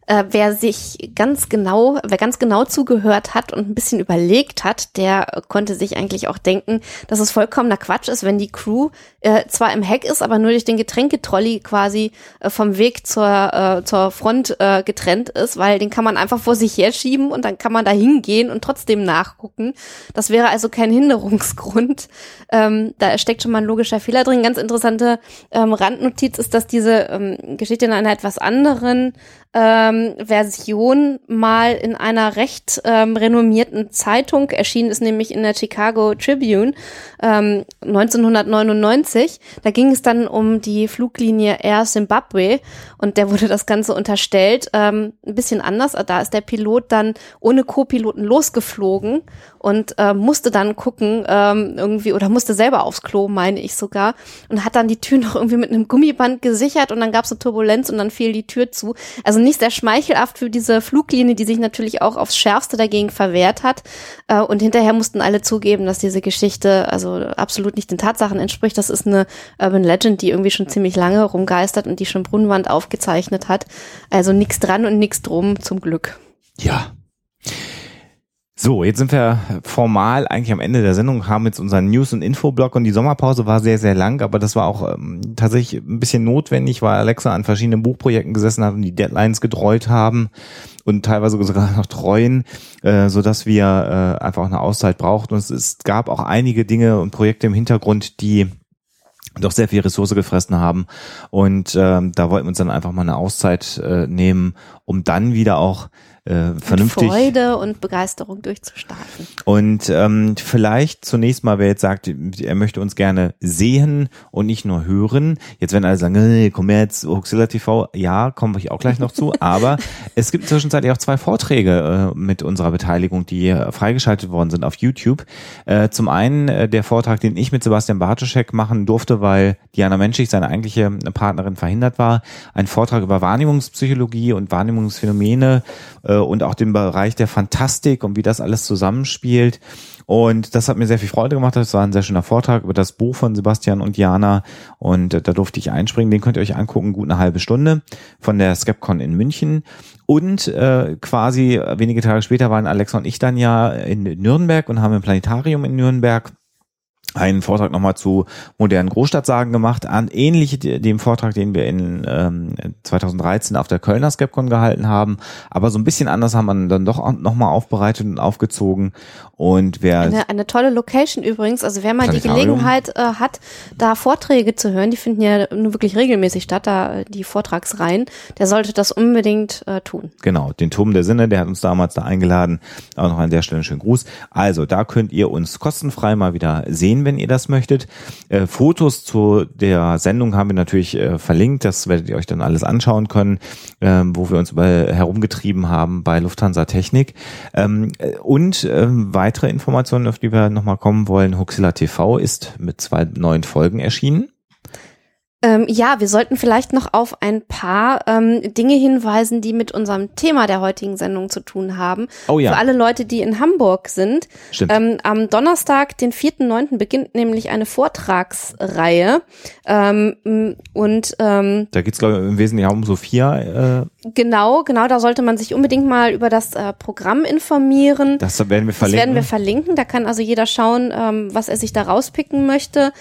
Äh, wer sich ganz genau, wer ganz genau zugehört hat und ein bisschen überlegt hat, der konnte sich eigentlich auch denken, dass es vollkommener Quatsch ist, wenn die Crew äh, zwar im Heck ist, aber nur durch den Getränketrolley quasi äh, vom Weg zur, äh, zur Front äh, getrennt ist, weil den kann man einfach vor sich herschieben und dann kann man da hingehen und trotzdem nachgucken. Das wäre also kein Hinderungsgrund. Ähm, da steckt schon mal ein logischer Fehler drin. Ganz interessante ähm, Randnotiz ist, dass diese ähm, Geschichte in einer etwas anderen ähm, Version mal in einer recht ähm, renommierten Zeitung erschienen ist, nämlich in der Chicago Tribune ähm, 1999. Da ging es dann um die Fluglinie Air Zimbabwe und der wurde das Ganze unterstellt. Ähm, ein bisschen anders. Da ist der Pilot dann ohne Co-Piloten losgeflogen und äh, musste dann gucken ähm, irgendwie oder musste selber aufs Klo, meine ich sogar, und hat dann die Tür noch irgendwie mit einem Gummiband gesichert und dann gab es eine Turbulenz und dann fiel die Tür zu. Also nicht sehr schmeichelhaft für diese Fluglinie, die sich natürlich auch aufs Schärfste dagegen verwehrt hat. Äh, und hinterher mussten alle zugeben, dass diese Geschichte also absolut nicht den Tatsachen entspricht. Das ist eine Urban Legend, die irgendwie schon ziemlich lange rumgeistert und die schon Brunnenwand aufgezeichnet hat. Also nichts dran und nichts drum, zum Glück. Ja. So, jetzt sind wir formal eigentlich am Ende der Sendung, haben jetzt unseren News- und Infoblock und die Sommerpause war sehr, sehr lang, aber das war auch ähm, tatsächlich ein bisschen notwendig, weil Alexa an verschiedenen Buchprojekten gesessen hat und die Deadlines gedreut haben und teilweise sogar noch treuen, äh, so dass wir äh, einfach eine Auszeit brauchten. Und es, es gab auch einige Dinge und Projekte im Hintergrund, die doch sehr viel Ressource gefressen haben. Und ähm, da wollten wir uns dann einfach mal eine Auszeit äh, nehmen, um dann wieder auch äh, vernünftig Mit Freude und Begeisterung durchzustarten. und ähm, vielleicht zunächst mal, wer jetzt sagt, er möchte uns gerne sehen und nicht nur hören. Jetzt werden alle sagen, hey, komm jetzt, Huxilla TV, ja, komme ich auch gleich noch zu. Aber es gibt zwischenzeitlich auch zwei Vorträge äh, mit unserer Beteiligung, die äh, freigeschaltet worden sind auf YouTube. Äh, zum einen äh, der Vortrag, den ich mit Sebastian Bartoschek machen durfte, weil Diana Menschig, seine eigentliche Partnerin, verhindert war. Ein Vortrag über Wahrnehmungspsychologie und Wahrnehmungsphänomene äh, und auch den Bereich der Fantastik und wie das alles zusammenspielt. Und das hat mir sehr viel Freude gemacht. Das war ein sehr schöner Vortrag über das Buch von Sebastian und Jana. Und äh, da durfte ich einspringen. Den könnt ihr euch angucken, gut eine halbe Stunde von der Skepcon in München. Und äh, quasi wenige Tage später waren Alexa und ich dann ja in Nürnberg und haben im Planetarium in Nürnberg einen Vortrag nochmal zu modernen Großstadtsagen gemacht, an ähnlich dem Vortrag, den wir in ähm, 2013 auf der Kölner Skepcon gehalten haben, aber so ein bisschen anders haben wir dann doch nochmal aufbereitet und aufgezogen und wer eine, eine tolle Location übrigens, also wer mal die. Gelegenheit äh, hat, da Vorträge zu hören, die finden ja nur wirklich regelmäßig statt, da äh, die Vortragsreihen, der sollte das unbedingt äh, tun. Genau, den Turm der Sinne, der hat uns damals da eingeladen. Auch noch an der Stelle einen schönen Gruß. Also, da könnt ihr uns kostenfrei mal wieder sehen, wenn ihr das möchtet. Äh, Fotos zu der Sendung haben wir natürlich äh, verlinkt. Das werdet ihr euch dann alles anschauen können, ähm, wo wir uns über herumgetrieben haben bei Lufthansa Technik. Ähm, äh, und ähm, weitere Informationen, auf die wir nochmal kommen wollen. Huxilla TV ist mit zwei neuen Folgen erschienen. Ähm, ja, wir sollten vielleicht noch auf ein paar ähm, Dinge hinweisen, die mit unserem Thema der heutigen Sendung zu tun haben. Oh ja. Für alle Leute, die in Hamburg sind. Stimmt. Ähm, am Donnerstag, den 4.9., beginnt nämlich eine Vortragsreihe. Ähm, und ähm, Da geht's glaube ich, im Wesentlichen um Sophia. Äh, genau, genau, da sollte man sich unbedingt mal über das äh, Programm informieren. das werden wir Das verlinken. werden wir verlinken. Da kann also jeder schauen, ähm, was er sich da rauspicken möchte.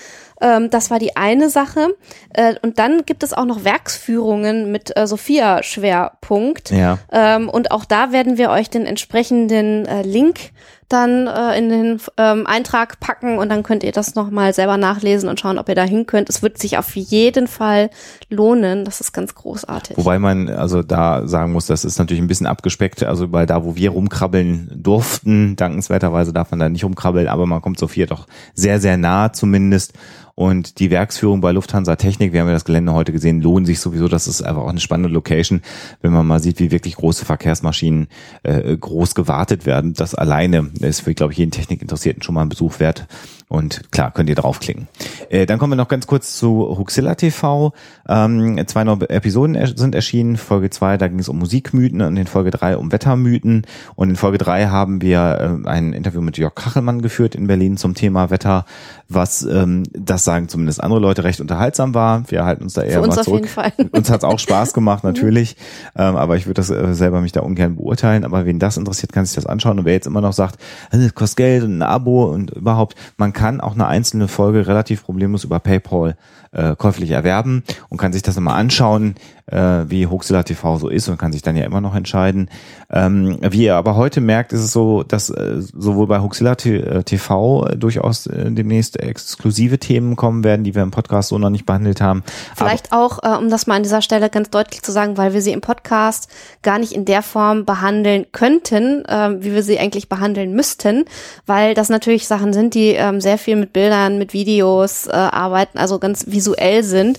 Ähm, das war die eine Sache. Äh, und dann gibt es auch noch Werksführungen mit äh, Sophia Schwerpunkt. ja. Ähm, und auch da werden wir euch den entsprechenden äh, Link dann äh, in den ähm, Eintrag packen und dann könnt ihr das nochmal selber nachlesen und schauen, ob ihr da hin könnt. Es wird sich auf jeden Fall lohnen. Das ist ganz großartig. Wobei man also da sagen muss, das ist natürlich ein bisschen abgespeckt. Also weil da, wo wir rumkrabbeln durften, dankenswerterweise darf man da nicht rumkrabbeln, aber man kommt Sophia doch sehr, sehr nah zumindest. Und die Werksführung bei Lufthansa Technik, wir haben ja das Gelände heute gesehen, lohnt sich sowieso. Das ist einfach auch eine spannende Location, wenn man mal sieht, wie wirklich große Verkehrsmaschinen äh, groß gewartet werden. Das alleine ist für, glaube ich, jeden Technikinteressierten schon mal ein Besuch wert. Und klar, könnt ihr draufklicken. Äh, dann kommen wir noch ganz kurz zu Huxilla TV. Ähm, zwei neue Episoden er sind erschienen. Folge zwei, da ging es um Musikmythen und in Folge drei um Wettermythen. Und in Folge drei haben wir äh, ein Interview mit Jörg Kachelmann geführt in Berlin zum Thema Wetter, was, ähm, das sagen zumindest andere Leute, recht unterhaltsam war. Wir halten uns da eher Für uns mal auf zurück. jeden Fall. Uns hat's auch Spaß gemacht, natürlich. ähm, aber ich würde das äh, selber mich da ungern beurteilen. Aber wen das interessiert, kann sich das anschauen. Und wer jetzt immer noch sagt, äh, das kostet Geld und ein Abo und überhaupt, man kann auch eine einzelne Folge relativ problemlos über PayPal äh, käuflich erwerben und kann sich das immer anschauen, äh, wie Hoaxilla TV so ist und kann sich dann ja immer noch entscheiden. Ähm, wie ihr aber heute merkt, ist es so, dass äh, sowohl bei Hoaxilla T- äh, TV äh, durchaus äh, demnächst exklusive Themen kommen werden, die wir im Podcast so noch nicht behandelt haben. Vielleicht auch, äh, um das mal an dieser Stelle ganz deutlich zu sagen, weil wir sie im Podcast gar nicht in der Form behandeln könnten, äh, wie wir sie eigentlich behandeln müssten, weil das natürlich Sachen sind, die ähm, sehr viel mit Bildern, mit Videos arbeiten, also ganz visuell sind.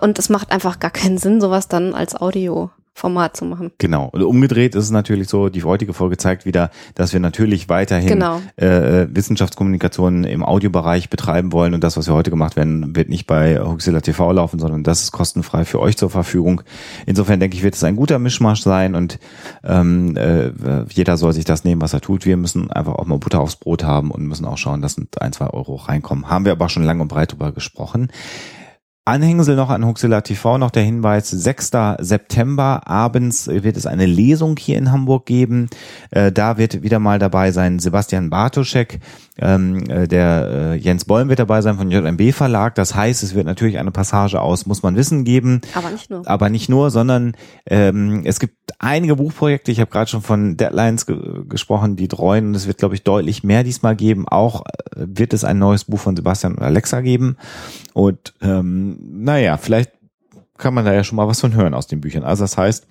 Und es macht einfach gar keinen Sinn, sowas dann als Audioformat zu machen. Genau. Und umgedreht ist es natürlich so, die heutige Folge zeigt wieder, dass wir natürlich weiterhin Genau. äh, Wissenschaftskommunikation im Audiobereich betreiben wollen und das, was wir heute gemacht werden, wird nicht bei Huxilla TV laufen, sondern das ist kostenfrei für euch zur Verfügung. Insofern denke ich, wird es ein guter Mischmasch sein und ähm, äh, jeder soll sich das nehmen, was er tut. Wir müssen einfach auch mal Butter aufs Brot haben und müssen auch schauen, dass ein, zwei Euro reinkommen. Haben wir aber schon lang und breit drüber gesprochen. Anhängsel noch an Huxilla TV, noch der Hinweis, 6. September abends wird es eine Lesung hier in Hamburg geben. Äh, da wird wieder mal dabei sein Sebastian Bartoschek, ähm, äh, der äh, Jens Bollm wird dabei sein von JMB Verlag. Das heißt, es wird natürlich eine Passage aus Muss man wissen geben. Aber nicht nur. Aber nicht nur, sondern ähm, es gibt einige Buchprojekte. Ich habe gerade schon von Deadlines ge gesprochen, die treuen. Und es wird, glaube ich, deutlich mehr diesmal geben. Auch äh, wird es ein neues Buch von Sebastian und Alexa geben. Und ähm, naja, vielleicht kann man da ja schon mal was von hören aus den Büchern. Also das heißt,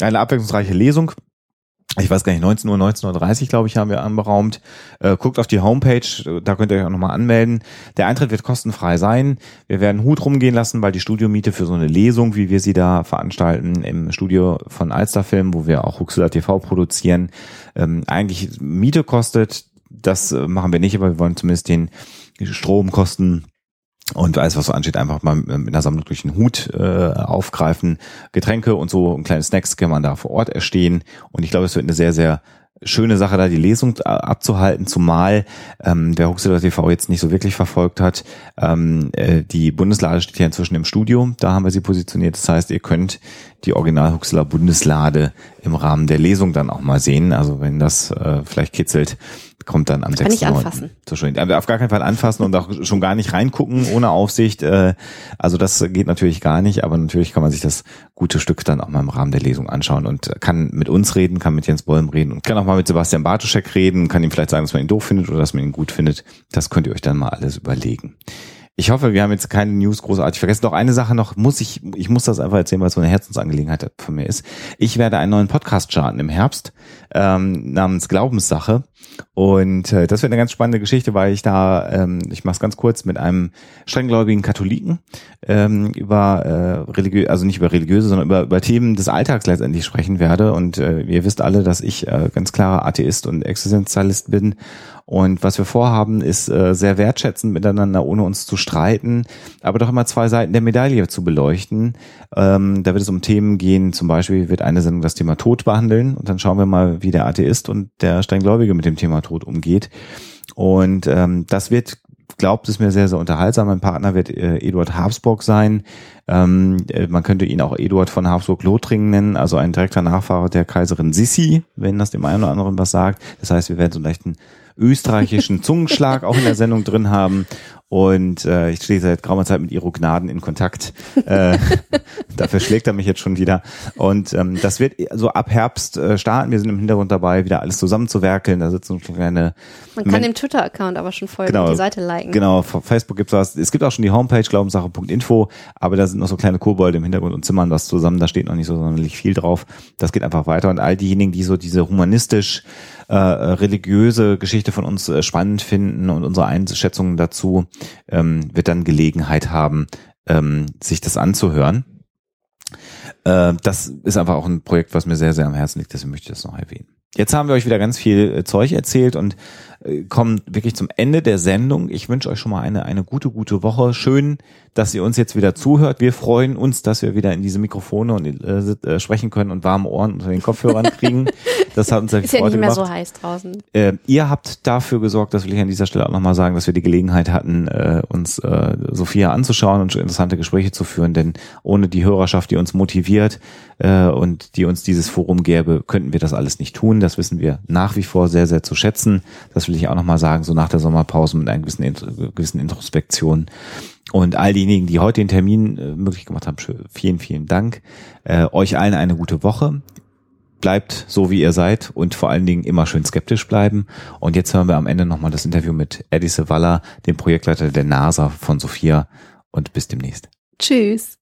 eine abwechslungsreiche Lesung. Ich weiß gar nicht, 19 Uhr, 19.30 Uhr, glaube ich, haben wir anberaumt. Äh, guckt auf die Homepage, da könnt ihr euch auch nochmal anmelden. Der Eintritt wird kostenfrei sein. Wir werden Hut rumgehen lassen, weil die Studiomiete für so eine Lesung, wie wir sie da veranstalten, im Studio von Alsterfilm, wo wir auch Huxilla TV produzieren, ähm, eigentlich Miete kostet. Das äh, machen wir nicht, aber wir wollen zumindest den Stromkosten und alles, was so ansteht, einfach mal mit einer Sammlung durch den Hut äh, aufgreifen. Getränke und so und kleine Snacks kann man da vor Ort erstehen. Und ich glaube, es wird eine sehr, sehr schöne Sache, da die Lesung abzuhalten, zumal ähm, wer Huxilla TV jetzt nicht so wirklich verfolgt hat, ähm, äh, die Bundeslade steht ja inzwischen im Studio, da haben wir sie positioniert. Das heißt, ihr könnt die Original Huxilla Bundeslade im Rahmen der Lesung dann auch mal sehen. Also wenn das äh, vielleicht kitzelt, kommt dann am Kann 6. ich anfassen. So schön. Aber auf gar keinen Fall anfassen und auch schon gar nicht reingucken ohne Aufsicht. Äh, Also das geht natürlich gar nicht, aber natürlich kann man sich das gute Stück dann auch mal im Rahmen der Lesung anschauen und kann mit uns reden, kann mit Jens Bolm reden und kann auch mal mit Sebastian Bartoschek reden, kann ihm vielleicht sagen, dass man ihn doof findet oder dass man ihn gut findet. Das könnt ihr euch dann mal alles überlegen. Ich hoffe, wir haben jetzt keine News großartig vergessen. Doch eine Sache noch muss ich, ich muss das einfach erzählen, weil es so eine Herzensangelegenheit von mir ist. Ich werde einen neuen Podcast starten im Herbst ähm, namens Glaubenssache. Und äh, das wird eine ganz spannende Geschichte, weil ich da, ähm, ich mache es ganz kurz, mit einem strenggläubigen Katholiken ähm, über äh, religiöse, also nicht über religiöse, sondern über, über Themen des Alltags letztendlich sprechen werde. Und äh, ihr wisst alle, dass ich äh, ganz klarer Atheist und Existenzialist bin. Und was wir vorhaben, ist äh, sehr wertschätzend miteinander, ohne uns zu streiten, aber doch immer zwei Seiten der Medaille zu beleuchten. Ähm, da wird es um Themen gehen, zum Beispiel wird eine Sendung das Thema Tod behandeln und dann schauen wir mal, wie der Atheist und der Strenggläubige mit dem Thema Tod umgeht. Und ähm, das wird, glaubt es mir, sehr, sehr unterhaltsam. Mein Partner wird äh, Eduard Habsburg sein. Ähm, äh, man könnte ihn auch Eduard von Habsburg-Lothringen nennen, also ein direkter Nachfahre der Kaiserin Sissi, wenn das dem einen oder anderen was sagt. Das heißt, wir werden so einen leichten österreichischen Zungenschlag auch in der Sendung drin haben. Und äh, ich stehe seit geraumer Zeit mit Iro Gnaden in Kontakt. Äh, dafür schlägt er mich jetzt schon wieder. Und ähm, das wird so ab Herbst äh, starten. Wir sind im Hintergrund dabei, wieder alles zusammenzuwerkeln. Da sitzen schon kleine Man kann dem Twitter-Account aber schon folgen Genau. die Seite liken. Genau, auf Facebook gibt's was. Es gibt auch schon die Homepage glaubenssache.info, aber da sind noch so kleine Kobolde im Hintergrund und zimmern was zusammen. Da steht noch nicht so sonderlich viel drauf. Das geht einfach weiter. Und all diejenigen, die so diese humanistisch äh, religiöse Geschichte von uns äh, spannend finden und unsere Einschätzungen dazu, ähm, wird dann Gelegenheit haben, ähm, sich das anzuhören. Äh, das ist einfach auch ein Projekt, was mir sehr, sehr am Herzen liegt, deswegen möchte ich das noch erwähnen. Jetzt haben wir euch wieder ganz viel äh, Zeug erzählt und kommen wirklich zum Ende der Sendung. Ich wünsche euch schon mal eine, eine gute, gute Woche. Schön, dass ihr uns jetzt wieder zuhört. Wir freuen uns, dass wir wieder in diese Mikrofone und äh, äh, sprechen können und warme Ohren unter den Kopfhörern kriegen. Das hat uns sehr viel Ist ja Freude nicht mehr gemacht. so heiß draußen. Äh, ihr habt dafür gesorgt, das will ich an dieser Stelle auch nochmal sagen, dass wir die Gelegenheit hatten, äh, uns äh, Sophia anzuschauen und interessante Gespräche zu führen, denn ohne die Hörerschaft, die uns motiviert äh, und die uns dieses Forum gäbe, könnten wir das alles nicht tun. Das wissen wir nach wie vor sehr, sehr zu schätzen. Das will ich auch nochmal sagen, so nach der Sommerpause mit einer gewissen, gewissen Introspektion. Und all diejenigen, die heute den Termin äh, möglich gemacht haben, vielen, vielen Dank. Äh, euch allen eine gute Woche bleibt so, wie ihr seid und vor allen Dingen immer schön skeptisch bleiben. Und jetzt hören wir am Ende nochmal das Interview mit Eddie Sevalla, dem Projektleiter der NASA von Sophia. Und bis demnächst. Tschüss.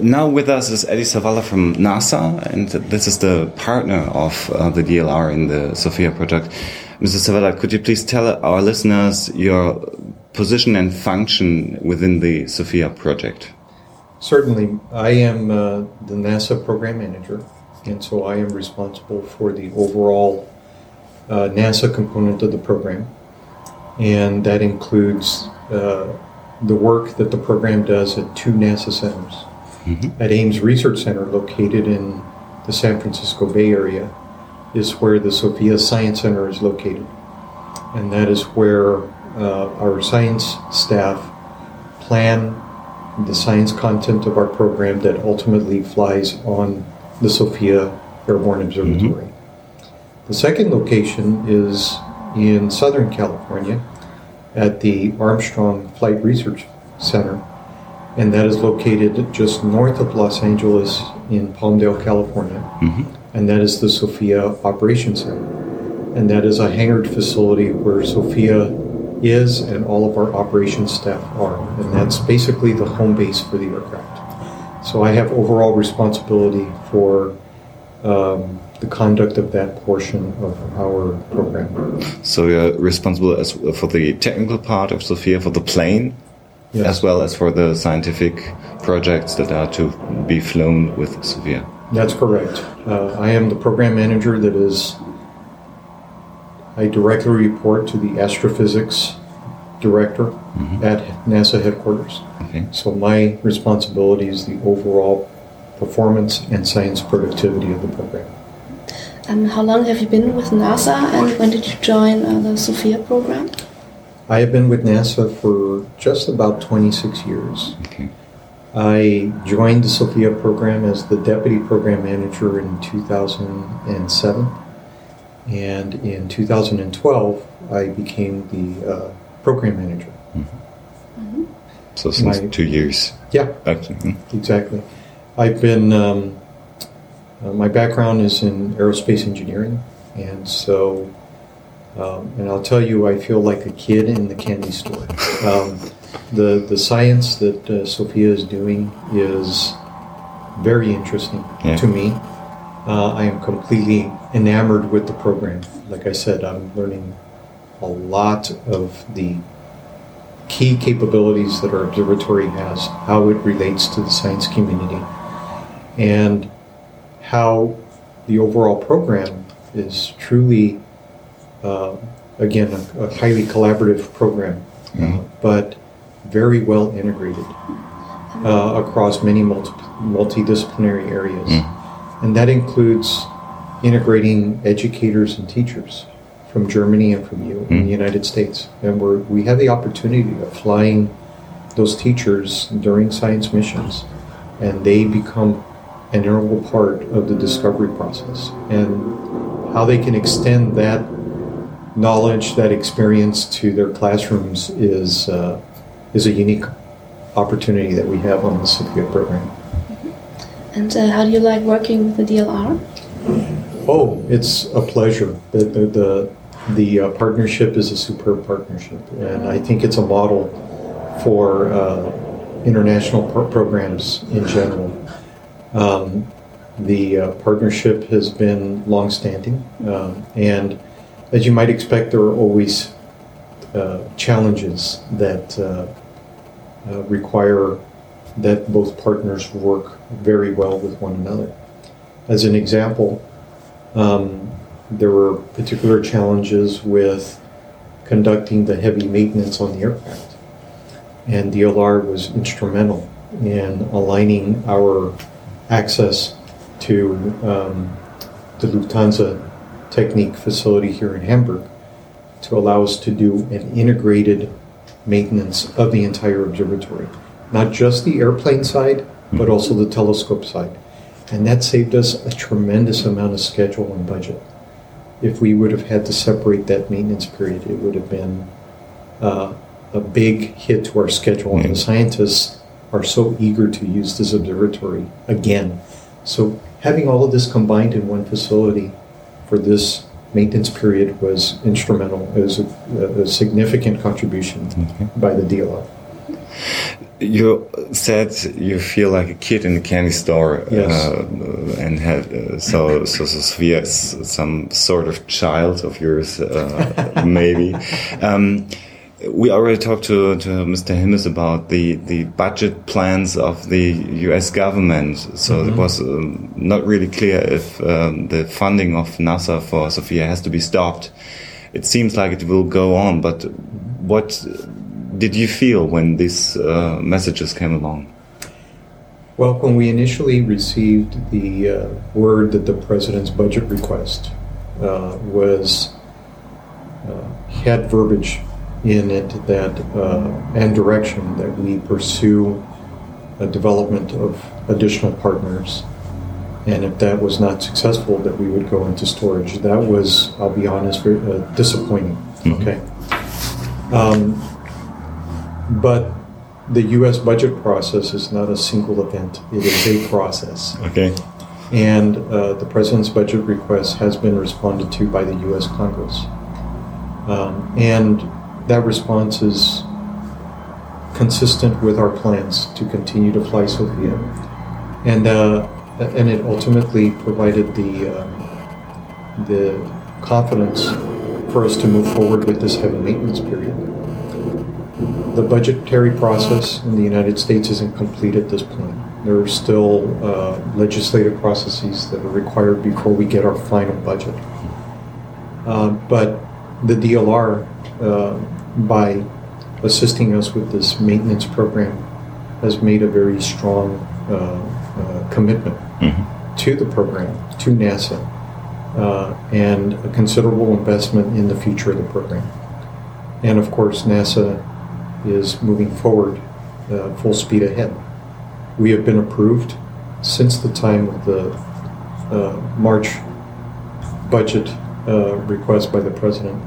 Now with us is Eddie Savala from NASA, and this is the partner of uh, the DLR in the Sophia project. Mr. Savala, could you please tell our listeners your position and function within the Sophia project? Certainly, I am uh, the NASA program manager, and so I am responsible for the overall uh, NASA component of the program, and that includes uh, the work that the program does at two NASA centers. At Ames Research Center, located in the San Francisco Bay Area, is where the Sophia Science Center is located, and that is where uh, our science staff plan the science content of our program that ultimately flies on the Sophia Airborne Observatory. The second location is in Southern California at the Armstrong Flight Research Center, and that is located just north of Los Angeles in Palmdale, California, and that is the Sophia Operations Center. And that is a hangared facility where Sophia is and all of our operations staff are. And that's basically the home base for the aircraft. So I have overall responsibility for um, the conduct of that portion of our program. So you're responsible as, for the technical part of Sophia, for the plane, Yes. as well as for the scientific projects that are to be flown with Sophia. That's correct. Uh, I am the program manager that is, I directly report to the astrophysics director at NASA headquarters. Okay. So my responsibility is the overall performance and science productivity of the program. Um, how long have you been with NASA and when did you join uh, the SOFIA program? I have been with NASA for just about 26 years. Okay. I joined the Sophia program as the deputy program manager in 2007. And in 2012, I became the uh, program manager. So since My- two years, Yeah, actually. hmm. exactly. I've been, um, uh, my background is in aerospace engineering, and so, um, and I'll tell you, I feel like a kid in the candy store. Um, the, the science that uh, Sophia is doing is very interesting Yeah. to me. Uh, I am completely enamored with the program. Like I said, I'm learning a lot of the key capabilities that our observatory has, how it relates to the science community, and how the overall program is truly, uh, again, a, a highly collaborative program, uh, but very well integrated uh, across many multi- multidisciplinary areas. And that includes integrating educators and teachers from Germany and from you in the United States. And we're, we have the opportunity of flying those teachers during science missions, and they become an integral part of the discovery process. And how they can extend that knowledge, that experience to their classrooms is, uh, is a unique opportunity that we have on the Sophia program. And uh, how do you like working with the DLR? Oh, it's a pleasure. The the the, the uh, partnership is a superb partnership, and I think it's a model for uh, international pro- programs in general. Um, the uh, partnership has been longstanding, um, and as you might expect, there are always uh, challenges that uh, require that both partners work very well with one another. As an example, um, there were particular challenges with conducting the heavy maintenance on the aircraft. And DLR was instrumental in aligning our access to um, the Lufthansa Technique facility here in Hamburg to allow us to do an integrated maintenance of the entire observatory. Not just the airplane side, but also the telescope side. And that saved us a tremendous amount of schedule and budget. If we would have had to separate that maintenance period, it would have been uh, a big hit to our schedule. And the scientists are so eager to use this observatory again. So having all of this combined in one facility for this maintenance period was instrumental. It was a, a significant contribution by the DLR. You said you feel like a kid in a candy store, Yes. uh, and have uh, so so Sophia is some sort of child of yours, uh, maybe. Um, we already talked to, to Mr. Himmes about the, the budget plans of the U.S. government. So it was um, not really clear if um, the funding of NASA for Sophia has to be stopped. It seems like it will go on, but what did you feel when these uh, messages came along? Well, when we initially received the uh, word that the president's budget request uh, was uh, had verbiage in it that uh, and direction that we pursue a development of additional partners, and if that was not successful, that we would go into storage. That was, I'll be honest, very uh, disappointing. Okay. Um, but the U.S. budget process is not a single event; it is a process. Okay. And uh, the president's budget request has been responded to by the U.S. Congress, um, and that response is consistent with our plans to continue to fly Sophia, and uh, and it ultimately provided the um, the confidence for us to move forward with this heavy maintenance period. The budgetary process in the United States isn't complete at this point. There are still uh, legislative processes that are required before we get our final budget. Uh, but the DLR, uh, by assisting us with this maintenance program, has made a very strong uh, uh, commitment to the program, to NASA, uh, and a considerable investment in the future of the program. And of course, NASA is moving forward uh, full speed ahead. We have been approved since the time of the uh, March budget uh, request by the president.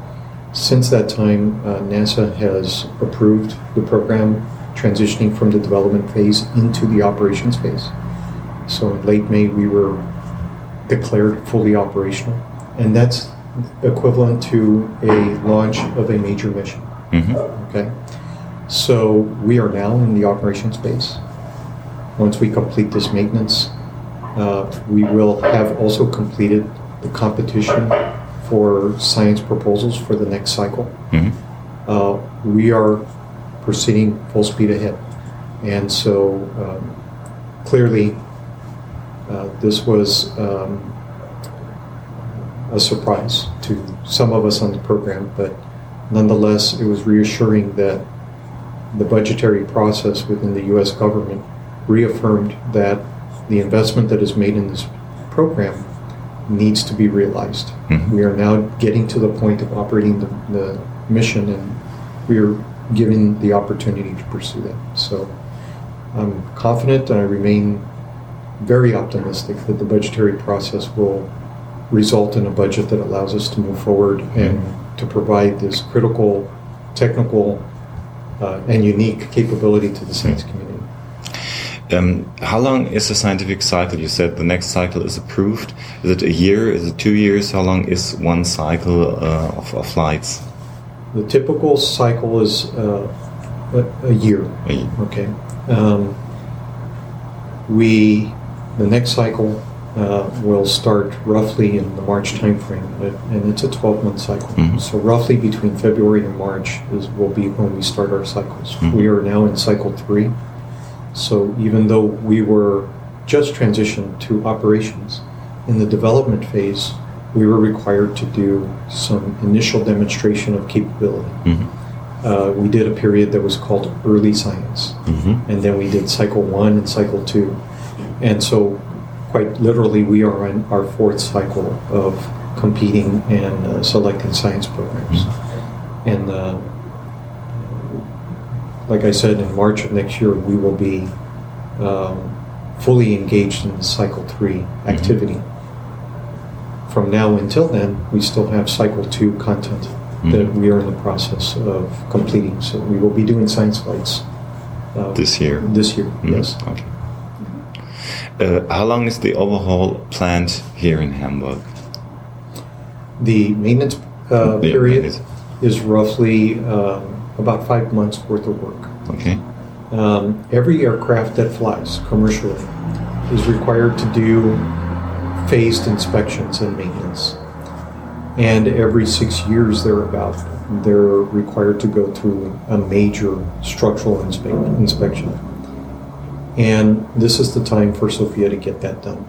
Since that time, uh, NASA has approved the program transitioning from the development phase into the operations phase. So in late May, we were declared fully operational, and that's equivalent to a launch of a major mission. Okay, so we are now in the operations phase. Once we complete this maintenance, uh, we will have also completed the competition for science proposals for the next cycle. Uh, we are proceeding full speed ahead, and so um, clearly, uh, this was um, a surprise to some of us on the program, but nonetheless, it was reassuring that the budgetary process within the U.S. government reaffirmed that the investment that is made in this program needs to be realized. Mm-hmm. We are now getting to the point of operating the, the mission, and we are given the opportunity to pursue that. So I'm confident and I remain very optimistic that the budgetary process will result in a budget that allows us to move forward and mm-hmm. to provide this critical, technical, uh, and unique capability to the science mm-hmm. community. Um, how long is the scientific cycle? You said the next cycle is approved. Is it a year? Is it two years? How long is one cycle uh, of, of flights? The typical cycle is uh, a, a year. A year. Okay. Um, we the next cycle uh, will start roughly in the March timeframe, and it's a 12-month cycle. Mhm. So roughly between February and March is will be when we start our cycles. Mhm. We are now in cycle three. So even though we were just transitioned to operations, in the development phase, we were required to do some initial demonstration of capability. Mhm. Uh, we did a period that was called early science Mhm. and then we did cycle one and cycle two. And so, quite literally, we are in our fourth cycle of competing and uh, selecting science programs. And uh, like I said, in March of next year, we will be um, fully engaged in cycle three activity. From now until then, we still have cycle two content that we are in the process of completing. So we will be doing science flights uh, This year. This year, Mhm. yes. Okay. Uh, how long is the overhaul planned here in Hamburg? The maintenance uh, Yeah, period is roughly um, about five months worth of work. Okay. Um, every aircraft that flies commercially is required to do phased inspections and maintenance. And every six years, thereabout, they're required to go through a major structural inspe- inspection. And this is the time for Sophia to get that done.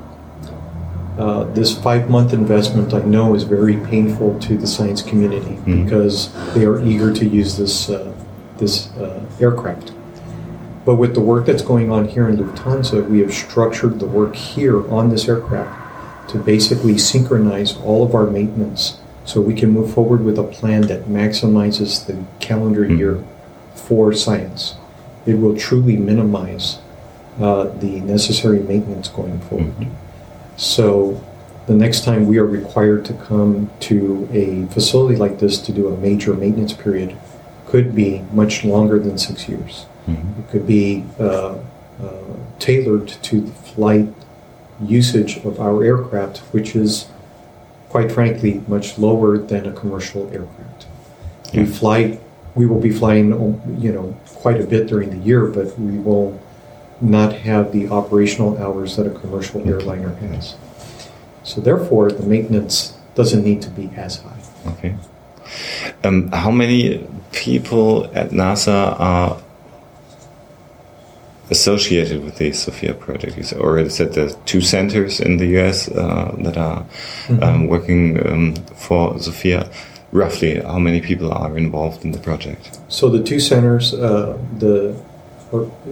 Uh, this five month investment, I know, is very painful to the science community Mhm. because they are eager to use this, uh, this uh, aircraft. But with the work that's going on here in Lufthansa, we have structured the work here on this aircraft to basically synchronize all of our maintenance so we can move forward with a plan that maximizes the calendar Mhm. year for science. It will truly minimize uh, the necessary maintenance going forward. So the next time we are required to come to a facility like this to do a major maintenance period could be much longer than six years. Mhm. It could be uh, uh, tailored to the flight usage of our aircraft, which is, quite frankly, much lower than a commercial aircraft. We fly, we will be flying, you know, quite a bit during the year, but we will not have the operational hours that a commercial airliner has. So therefore, the maintenance doesn't need to be as high. Okay. Um, how many people at NASA are associated with the Sophia project? You said- already said there's two centers in the US uh, that are um, working um, for Sophia. Roughly, how many people are involved in the project? So the two centers, uh, the or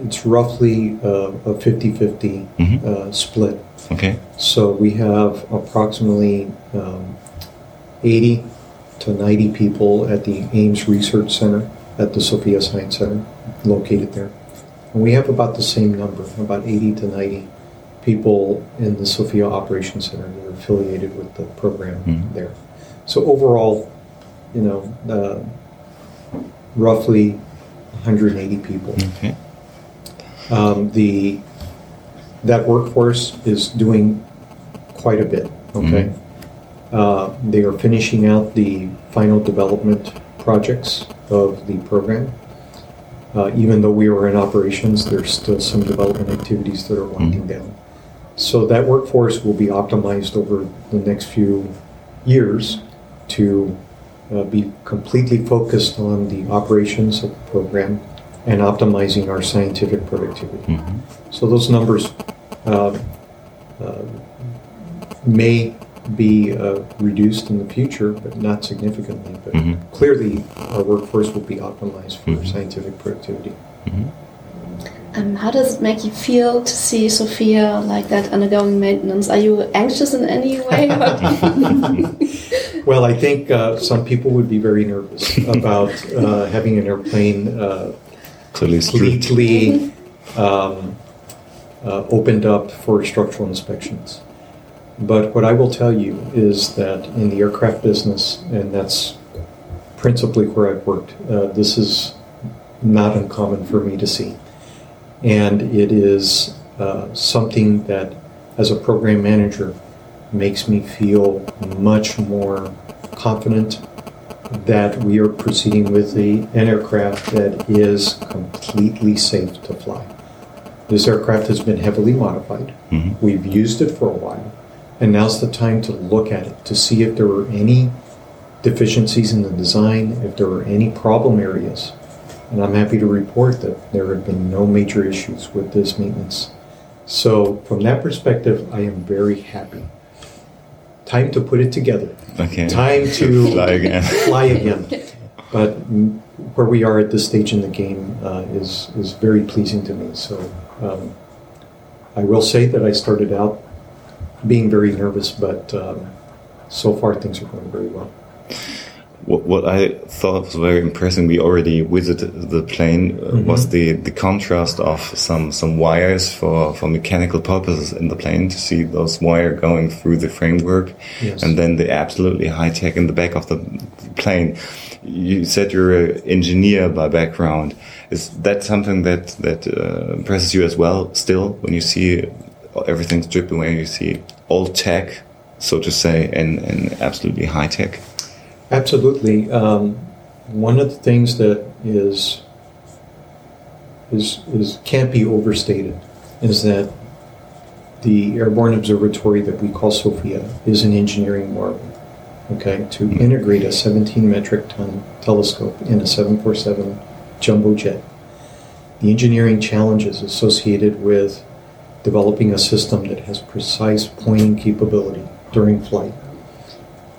it's roughly uh, a 50-50 Mhm. uh, split. Okay. So we have approximately um, 80 to 90 people at the Ames Research Center at the Sophia Science Center, located there. And we have about the same number, about 80 to 90 people in the Sophia Operations Center that are affiliated with the program Mhm. there. So overall, you know, uh, roughly 180 people. Okay. Um, the that workforce is doing quite a bit. Okay, uh, they are finishing out the final development projects of the program. Uh, even though we are in operations, there's still some development activities that are winding down. So that workforce will be optimized over the next few years to uh, be completely focused on the operations of the program and optimizing our scientific productivity. So those numbers uh, uh, may be uh, reduced in the future, but not significantly. But Mhm. clearly, our workforce will be optimized for scientific productivity. Um, how does it make you feel to see Sophia like that undergoing maintenance? Are you anxious in any way? Well, I think uh, some people would be very nervous about uh, having an airplane uh, Clearly strict. Completely um, uh, opened up for structural inspections. But what I will tell you is that in the aircraft business, and that's principally where I've worked, uh, this is not uncommon for me to see. And it is uh, something that, as a program manager, makes me feel much more confident that we are proceeding with the, an aircraft that is completely safe to fly. This aircraft has been heavily modified. Mhm. We've used it for a while, and now's the time to look at it to see if there were any deficiencies in the design, if there were any problem areas. And I'm happy to report that there have been no major issues with this maintenance. So, from that perspective, I am very happy. Time to put it together. Okay. Time to Fly again. fly again. But where we are at this stage in the game uh, is is very pleasing to me. So um, I will say that I started out being very nervous, but um, so far things are going very well. What, what I thought was very impressive, we already visited the plane, uh, was the, the contrast of some, some wires for, for mechanical purposes in the plane to see those wire going through the framework Yes. and then the absolutely high tech in the back of the plane. You said you're an engineer by background. Is that something that, that uh, impresses you as well still when you see everything stripped away, you see old tech, so to say, and, and absolutely high tech? Absolutely. Um, one of the things that is is is can't be overstated is that the airborne observatory that we call SOFIA is an engineering marvel. Okay, to integrate a 17 metric ton telescope in a 747 jumbo jet, the engineering challenges associated with developing a system that has precise pointing capability during flight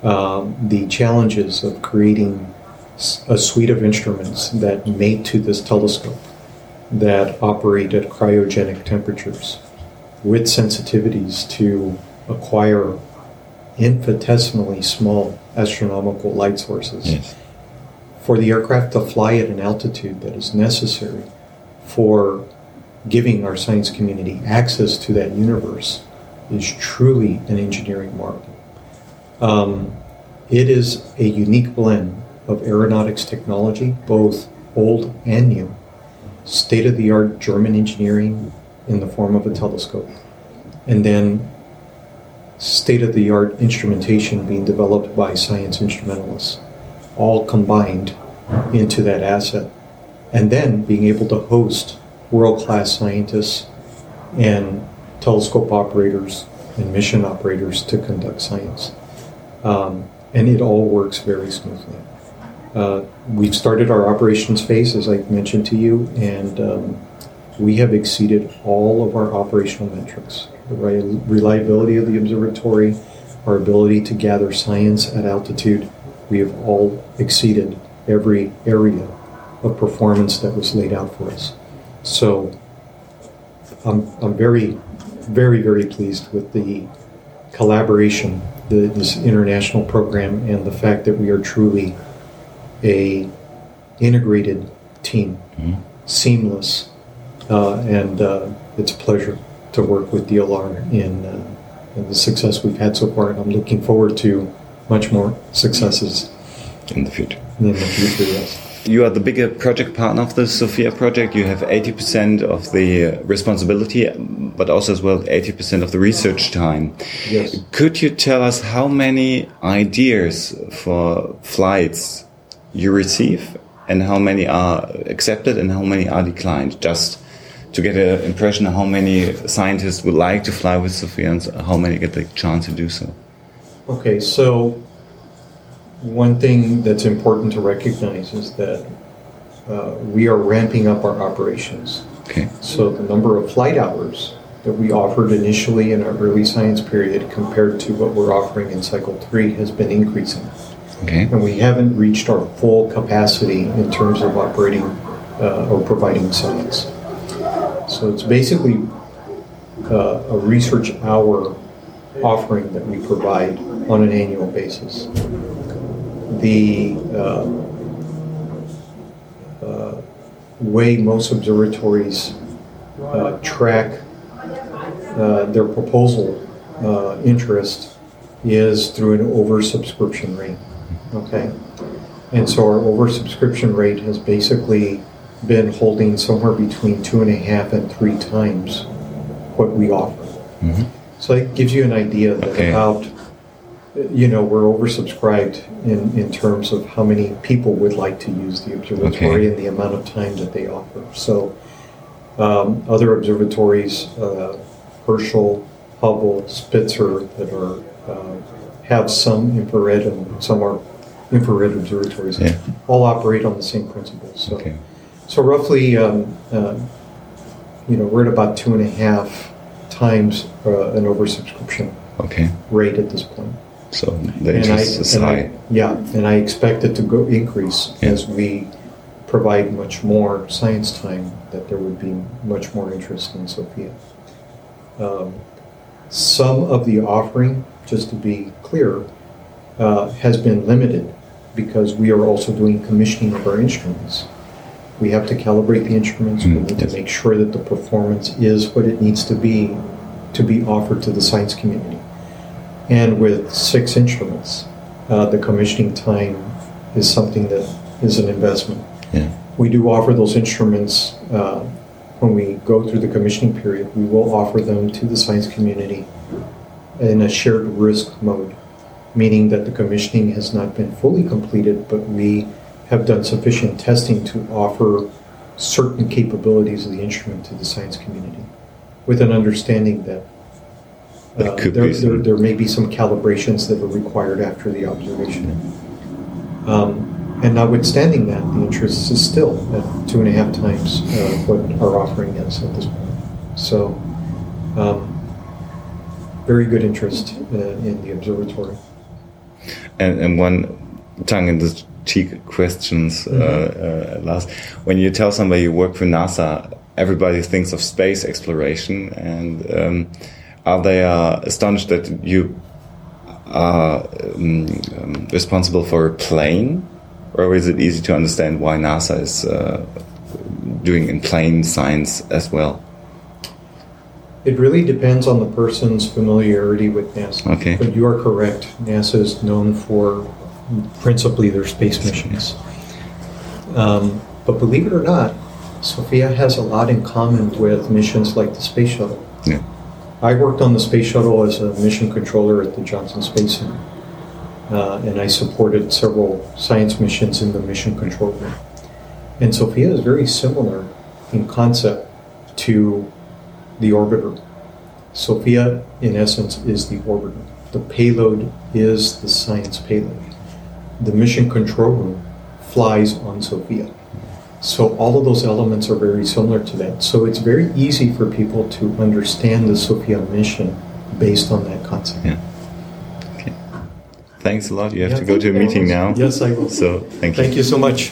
um, the challenges of creating a suite of instruments that mate to this telescope that operate at cryogenic temperatures with sensitivities to acquire infinitesimally small astronomical light sources Yes. for the aircraft to fly at an altitude that is necessary for giving our science community access to that universe is truly an engineering marvel. Um, it is a unique blend of aeronautics technology, both old and new, state of the art German engineering in the form of a telescope, and then state of the art instrumentation being developed by science instrumentalists, all combined into that asset. And then being able to host world class scientists and telescope operators and mission operators to conduct science. Um, and it all works very smoothly. Uh, we've started our operations phase, as I mentioned to you, and um, we have exceeded all of our operational metrics. The reliability of the observatory, our ability to gather science at altitude, we have all exceeded every area of performance that was laid out for us. So I'm, I'm very, very, very pleased with the collaboration, the, this international program, and the fact that we are truly a integrated team, seamless, uh, and uh, it's a pleasure to work with DLR in, uh, in the success we've had so far. And I'm looking forward to much more successes in the future. in the future. Yes. You are the bigger project partner of the Sophia project. You have 80% of the responsibility, but also as well 80% of the research time. Yes. Could you tell us how many ideas for flights you receive and how many are accepted and how many are declined? Just to get an impression of how many scientists would like to fly with Sophia and how many get the chance to do so. Okay, so one thing that's important to recognize is that uh, we are ramping up our operations. Okay. So the number of flight hours that we offered initially in our early science period compared to what we're offering in cycle three has been increasing. Okay. And we haven't reached our full capacity in terms of operating uh, or providing science. So it's basically uh, a research hour offering that we provide on an annual basis. The uh, uh, way most observatories uh, track uh, their proposal uh, interest is through an oversubscription rate. Okay? And so our oversubscription rate has basically been holding somewhere between two and a half and three times what we offer. So it gives you an idea that Okay. about, you know, we're oversubscribed in, in terms of how many people would like to use the observatory Okay. and the amount of time that they offer. So um, other observatories, uh, Herschel, Hubble, Spitzer, that are uh, have some infrared and some are infrared observatories, Yeah. all operate on the same principles. So, Okay. so roughly, um, uh, you know, we're at about two and a half times uh, an oversubscription Okay. rate at this point. So the And I- interest is and I- high. Yeah, and I expect it to go increase Yeah. as we provide much more science time, that there would be much more interest in Sophia. Um, Some of the offering, just to be clear, uh, has been limited because we are also doing commissioning of our instruments. We have to calibrate the instruments, we Mm, need yes. to make sure that the performance is what it needs to be to be offered to the science community. And with six instruments, uh, the commissioning time is something that is an investment. Yeah. We do offer those instruments uh, when we go through the commissioning period. We will offer them to the science community in a shared risk mode, meaning that the commissioning has not been fully completed, but we have done sufficient testing to offer certain capabilities of the instrument to the science community, with an understanding that There uh, could there, be there, there may be some calibrations that are required after the observation. Um, and notwithstanding that, the interest is still at two and a half times uh, what our offering is at this point. So, um, very good interest uh, in the observatory. And, and one tongue in the cheek questions, uh, uh, last. When you tell somebody you work for NASA, everybody thinks of space exploration, and um, are they uh, astonished that you are um, um, responsible for a plane, or is it easy to understand why NASA is uh, doing in plane science as well? It really depends on the person's familiarity with NASA. Okay. But you are correct. NASA is known for principally their space missions. Um, but believe it or not, Sophia has a lot in common with missions like the Space Shuttle. Yeah. I worked on the Space Shuttle as a mission controller at the Johnson Space Center. Uh, and I supported several science missions in the mission control room. And Sophia is very similar in concept to the orbiter. Sophia, in essence, is the orbiter. The payload is the science payload. The mission control room flies on Sophia. So all of those elements are very similar to that. So it's very easy for people to understand the Sophia mission based on that concept. Yeah. Okay. Thanks a lot. You have Yeah, to go to a meeting now. Yes, I will. So thank you. Thank you so much.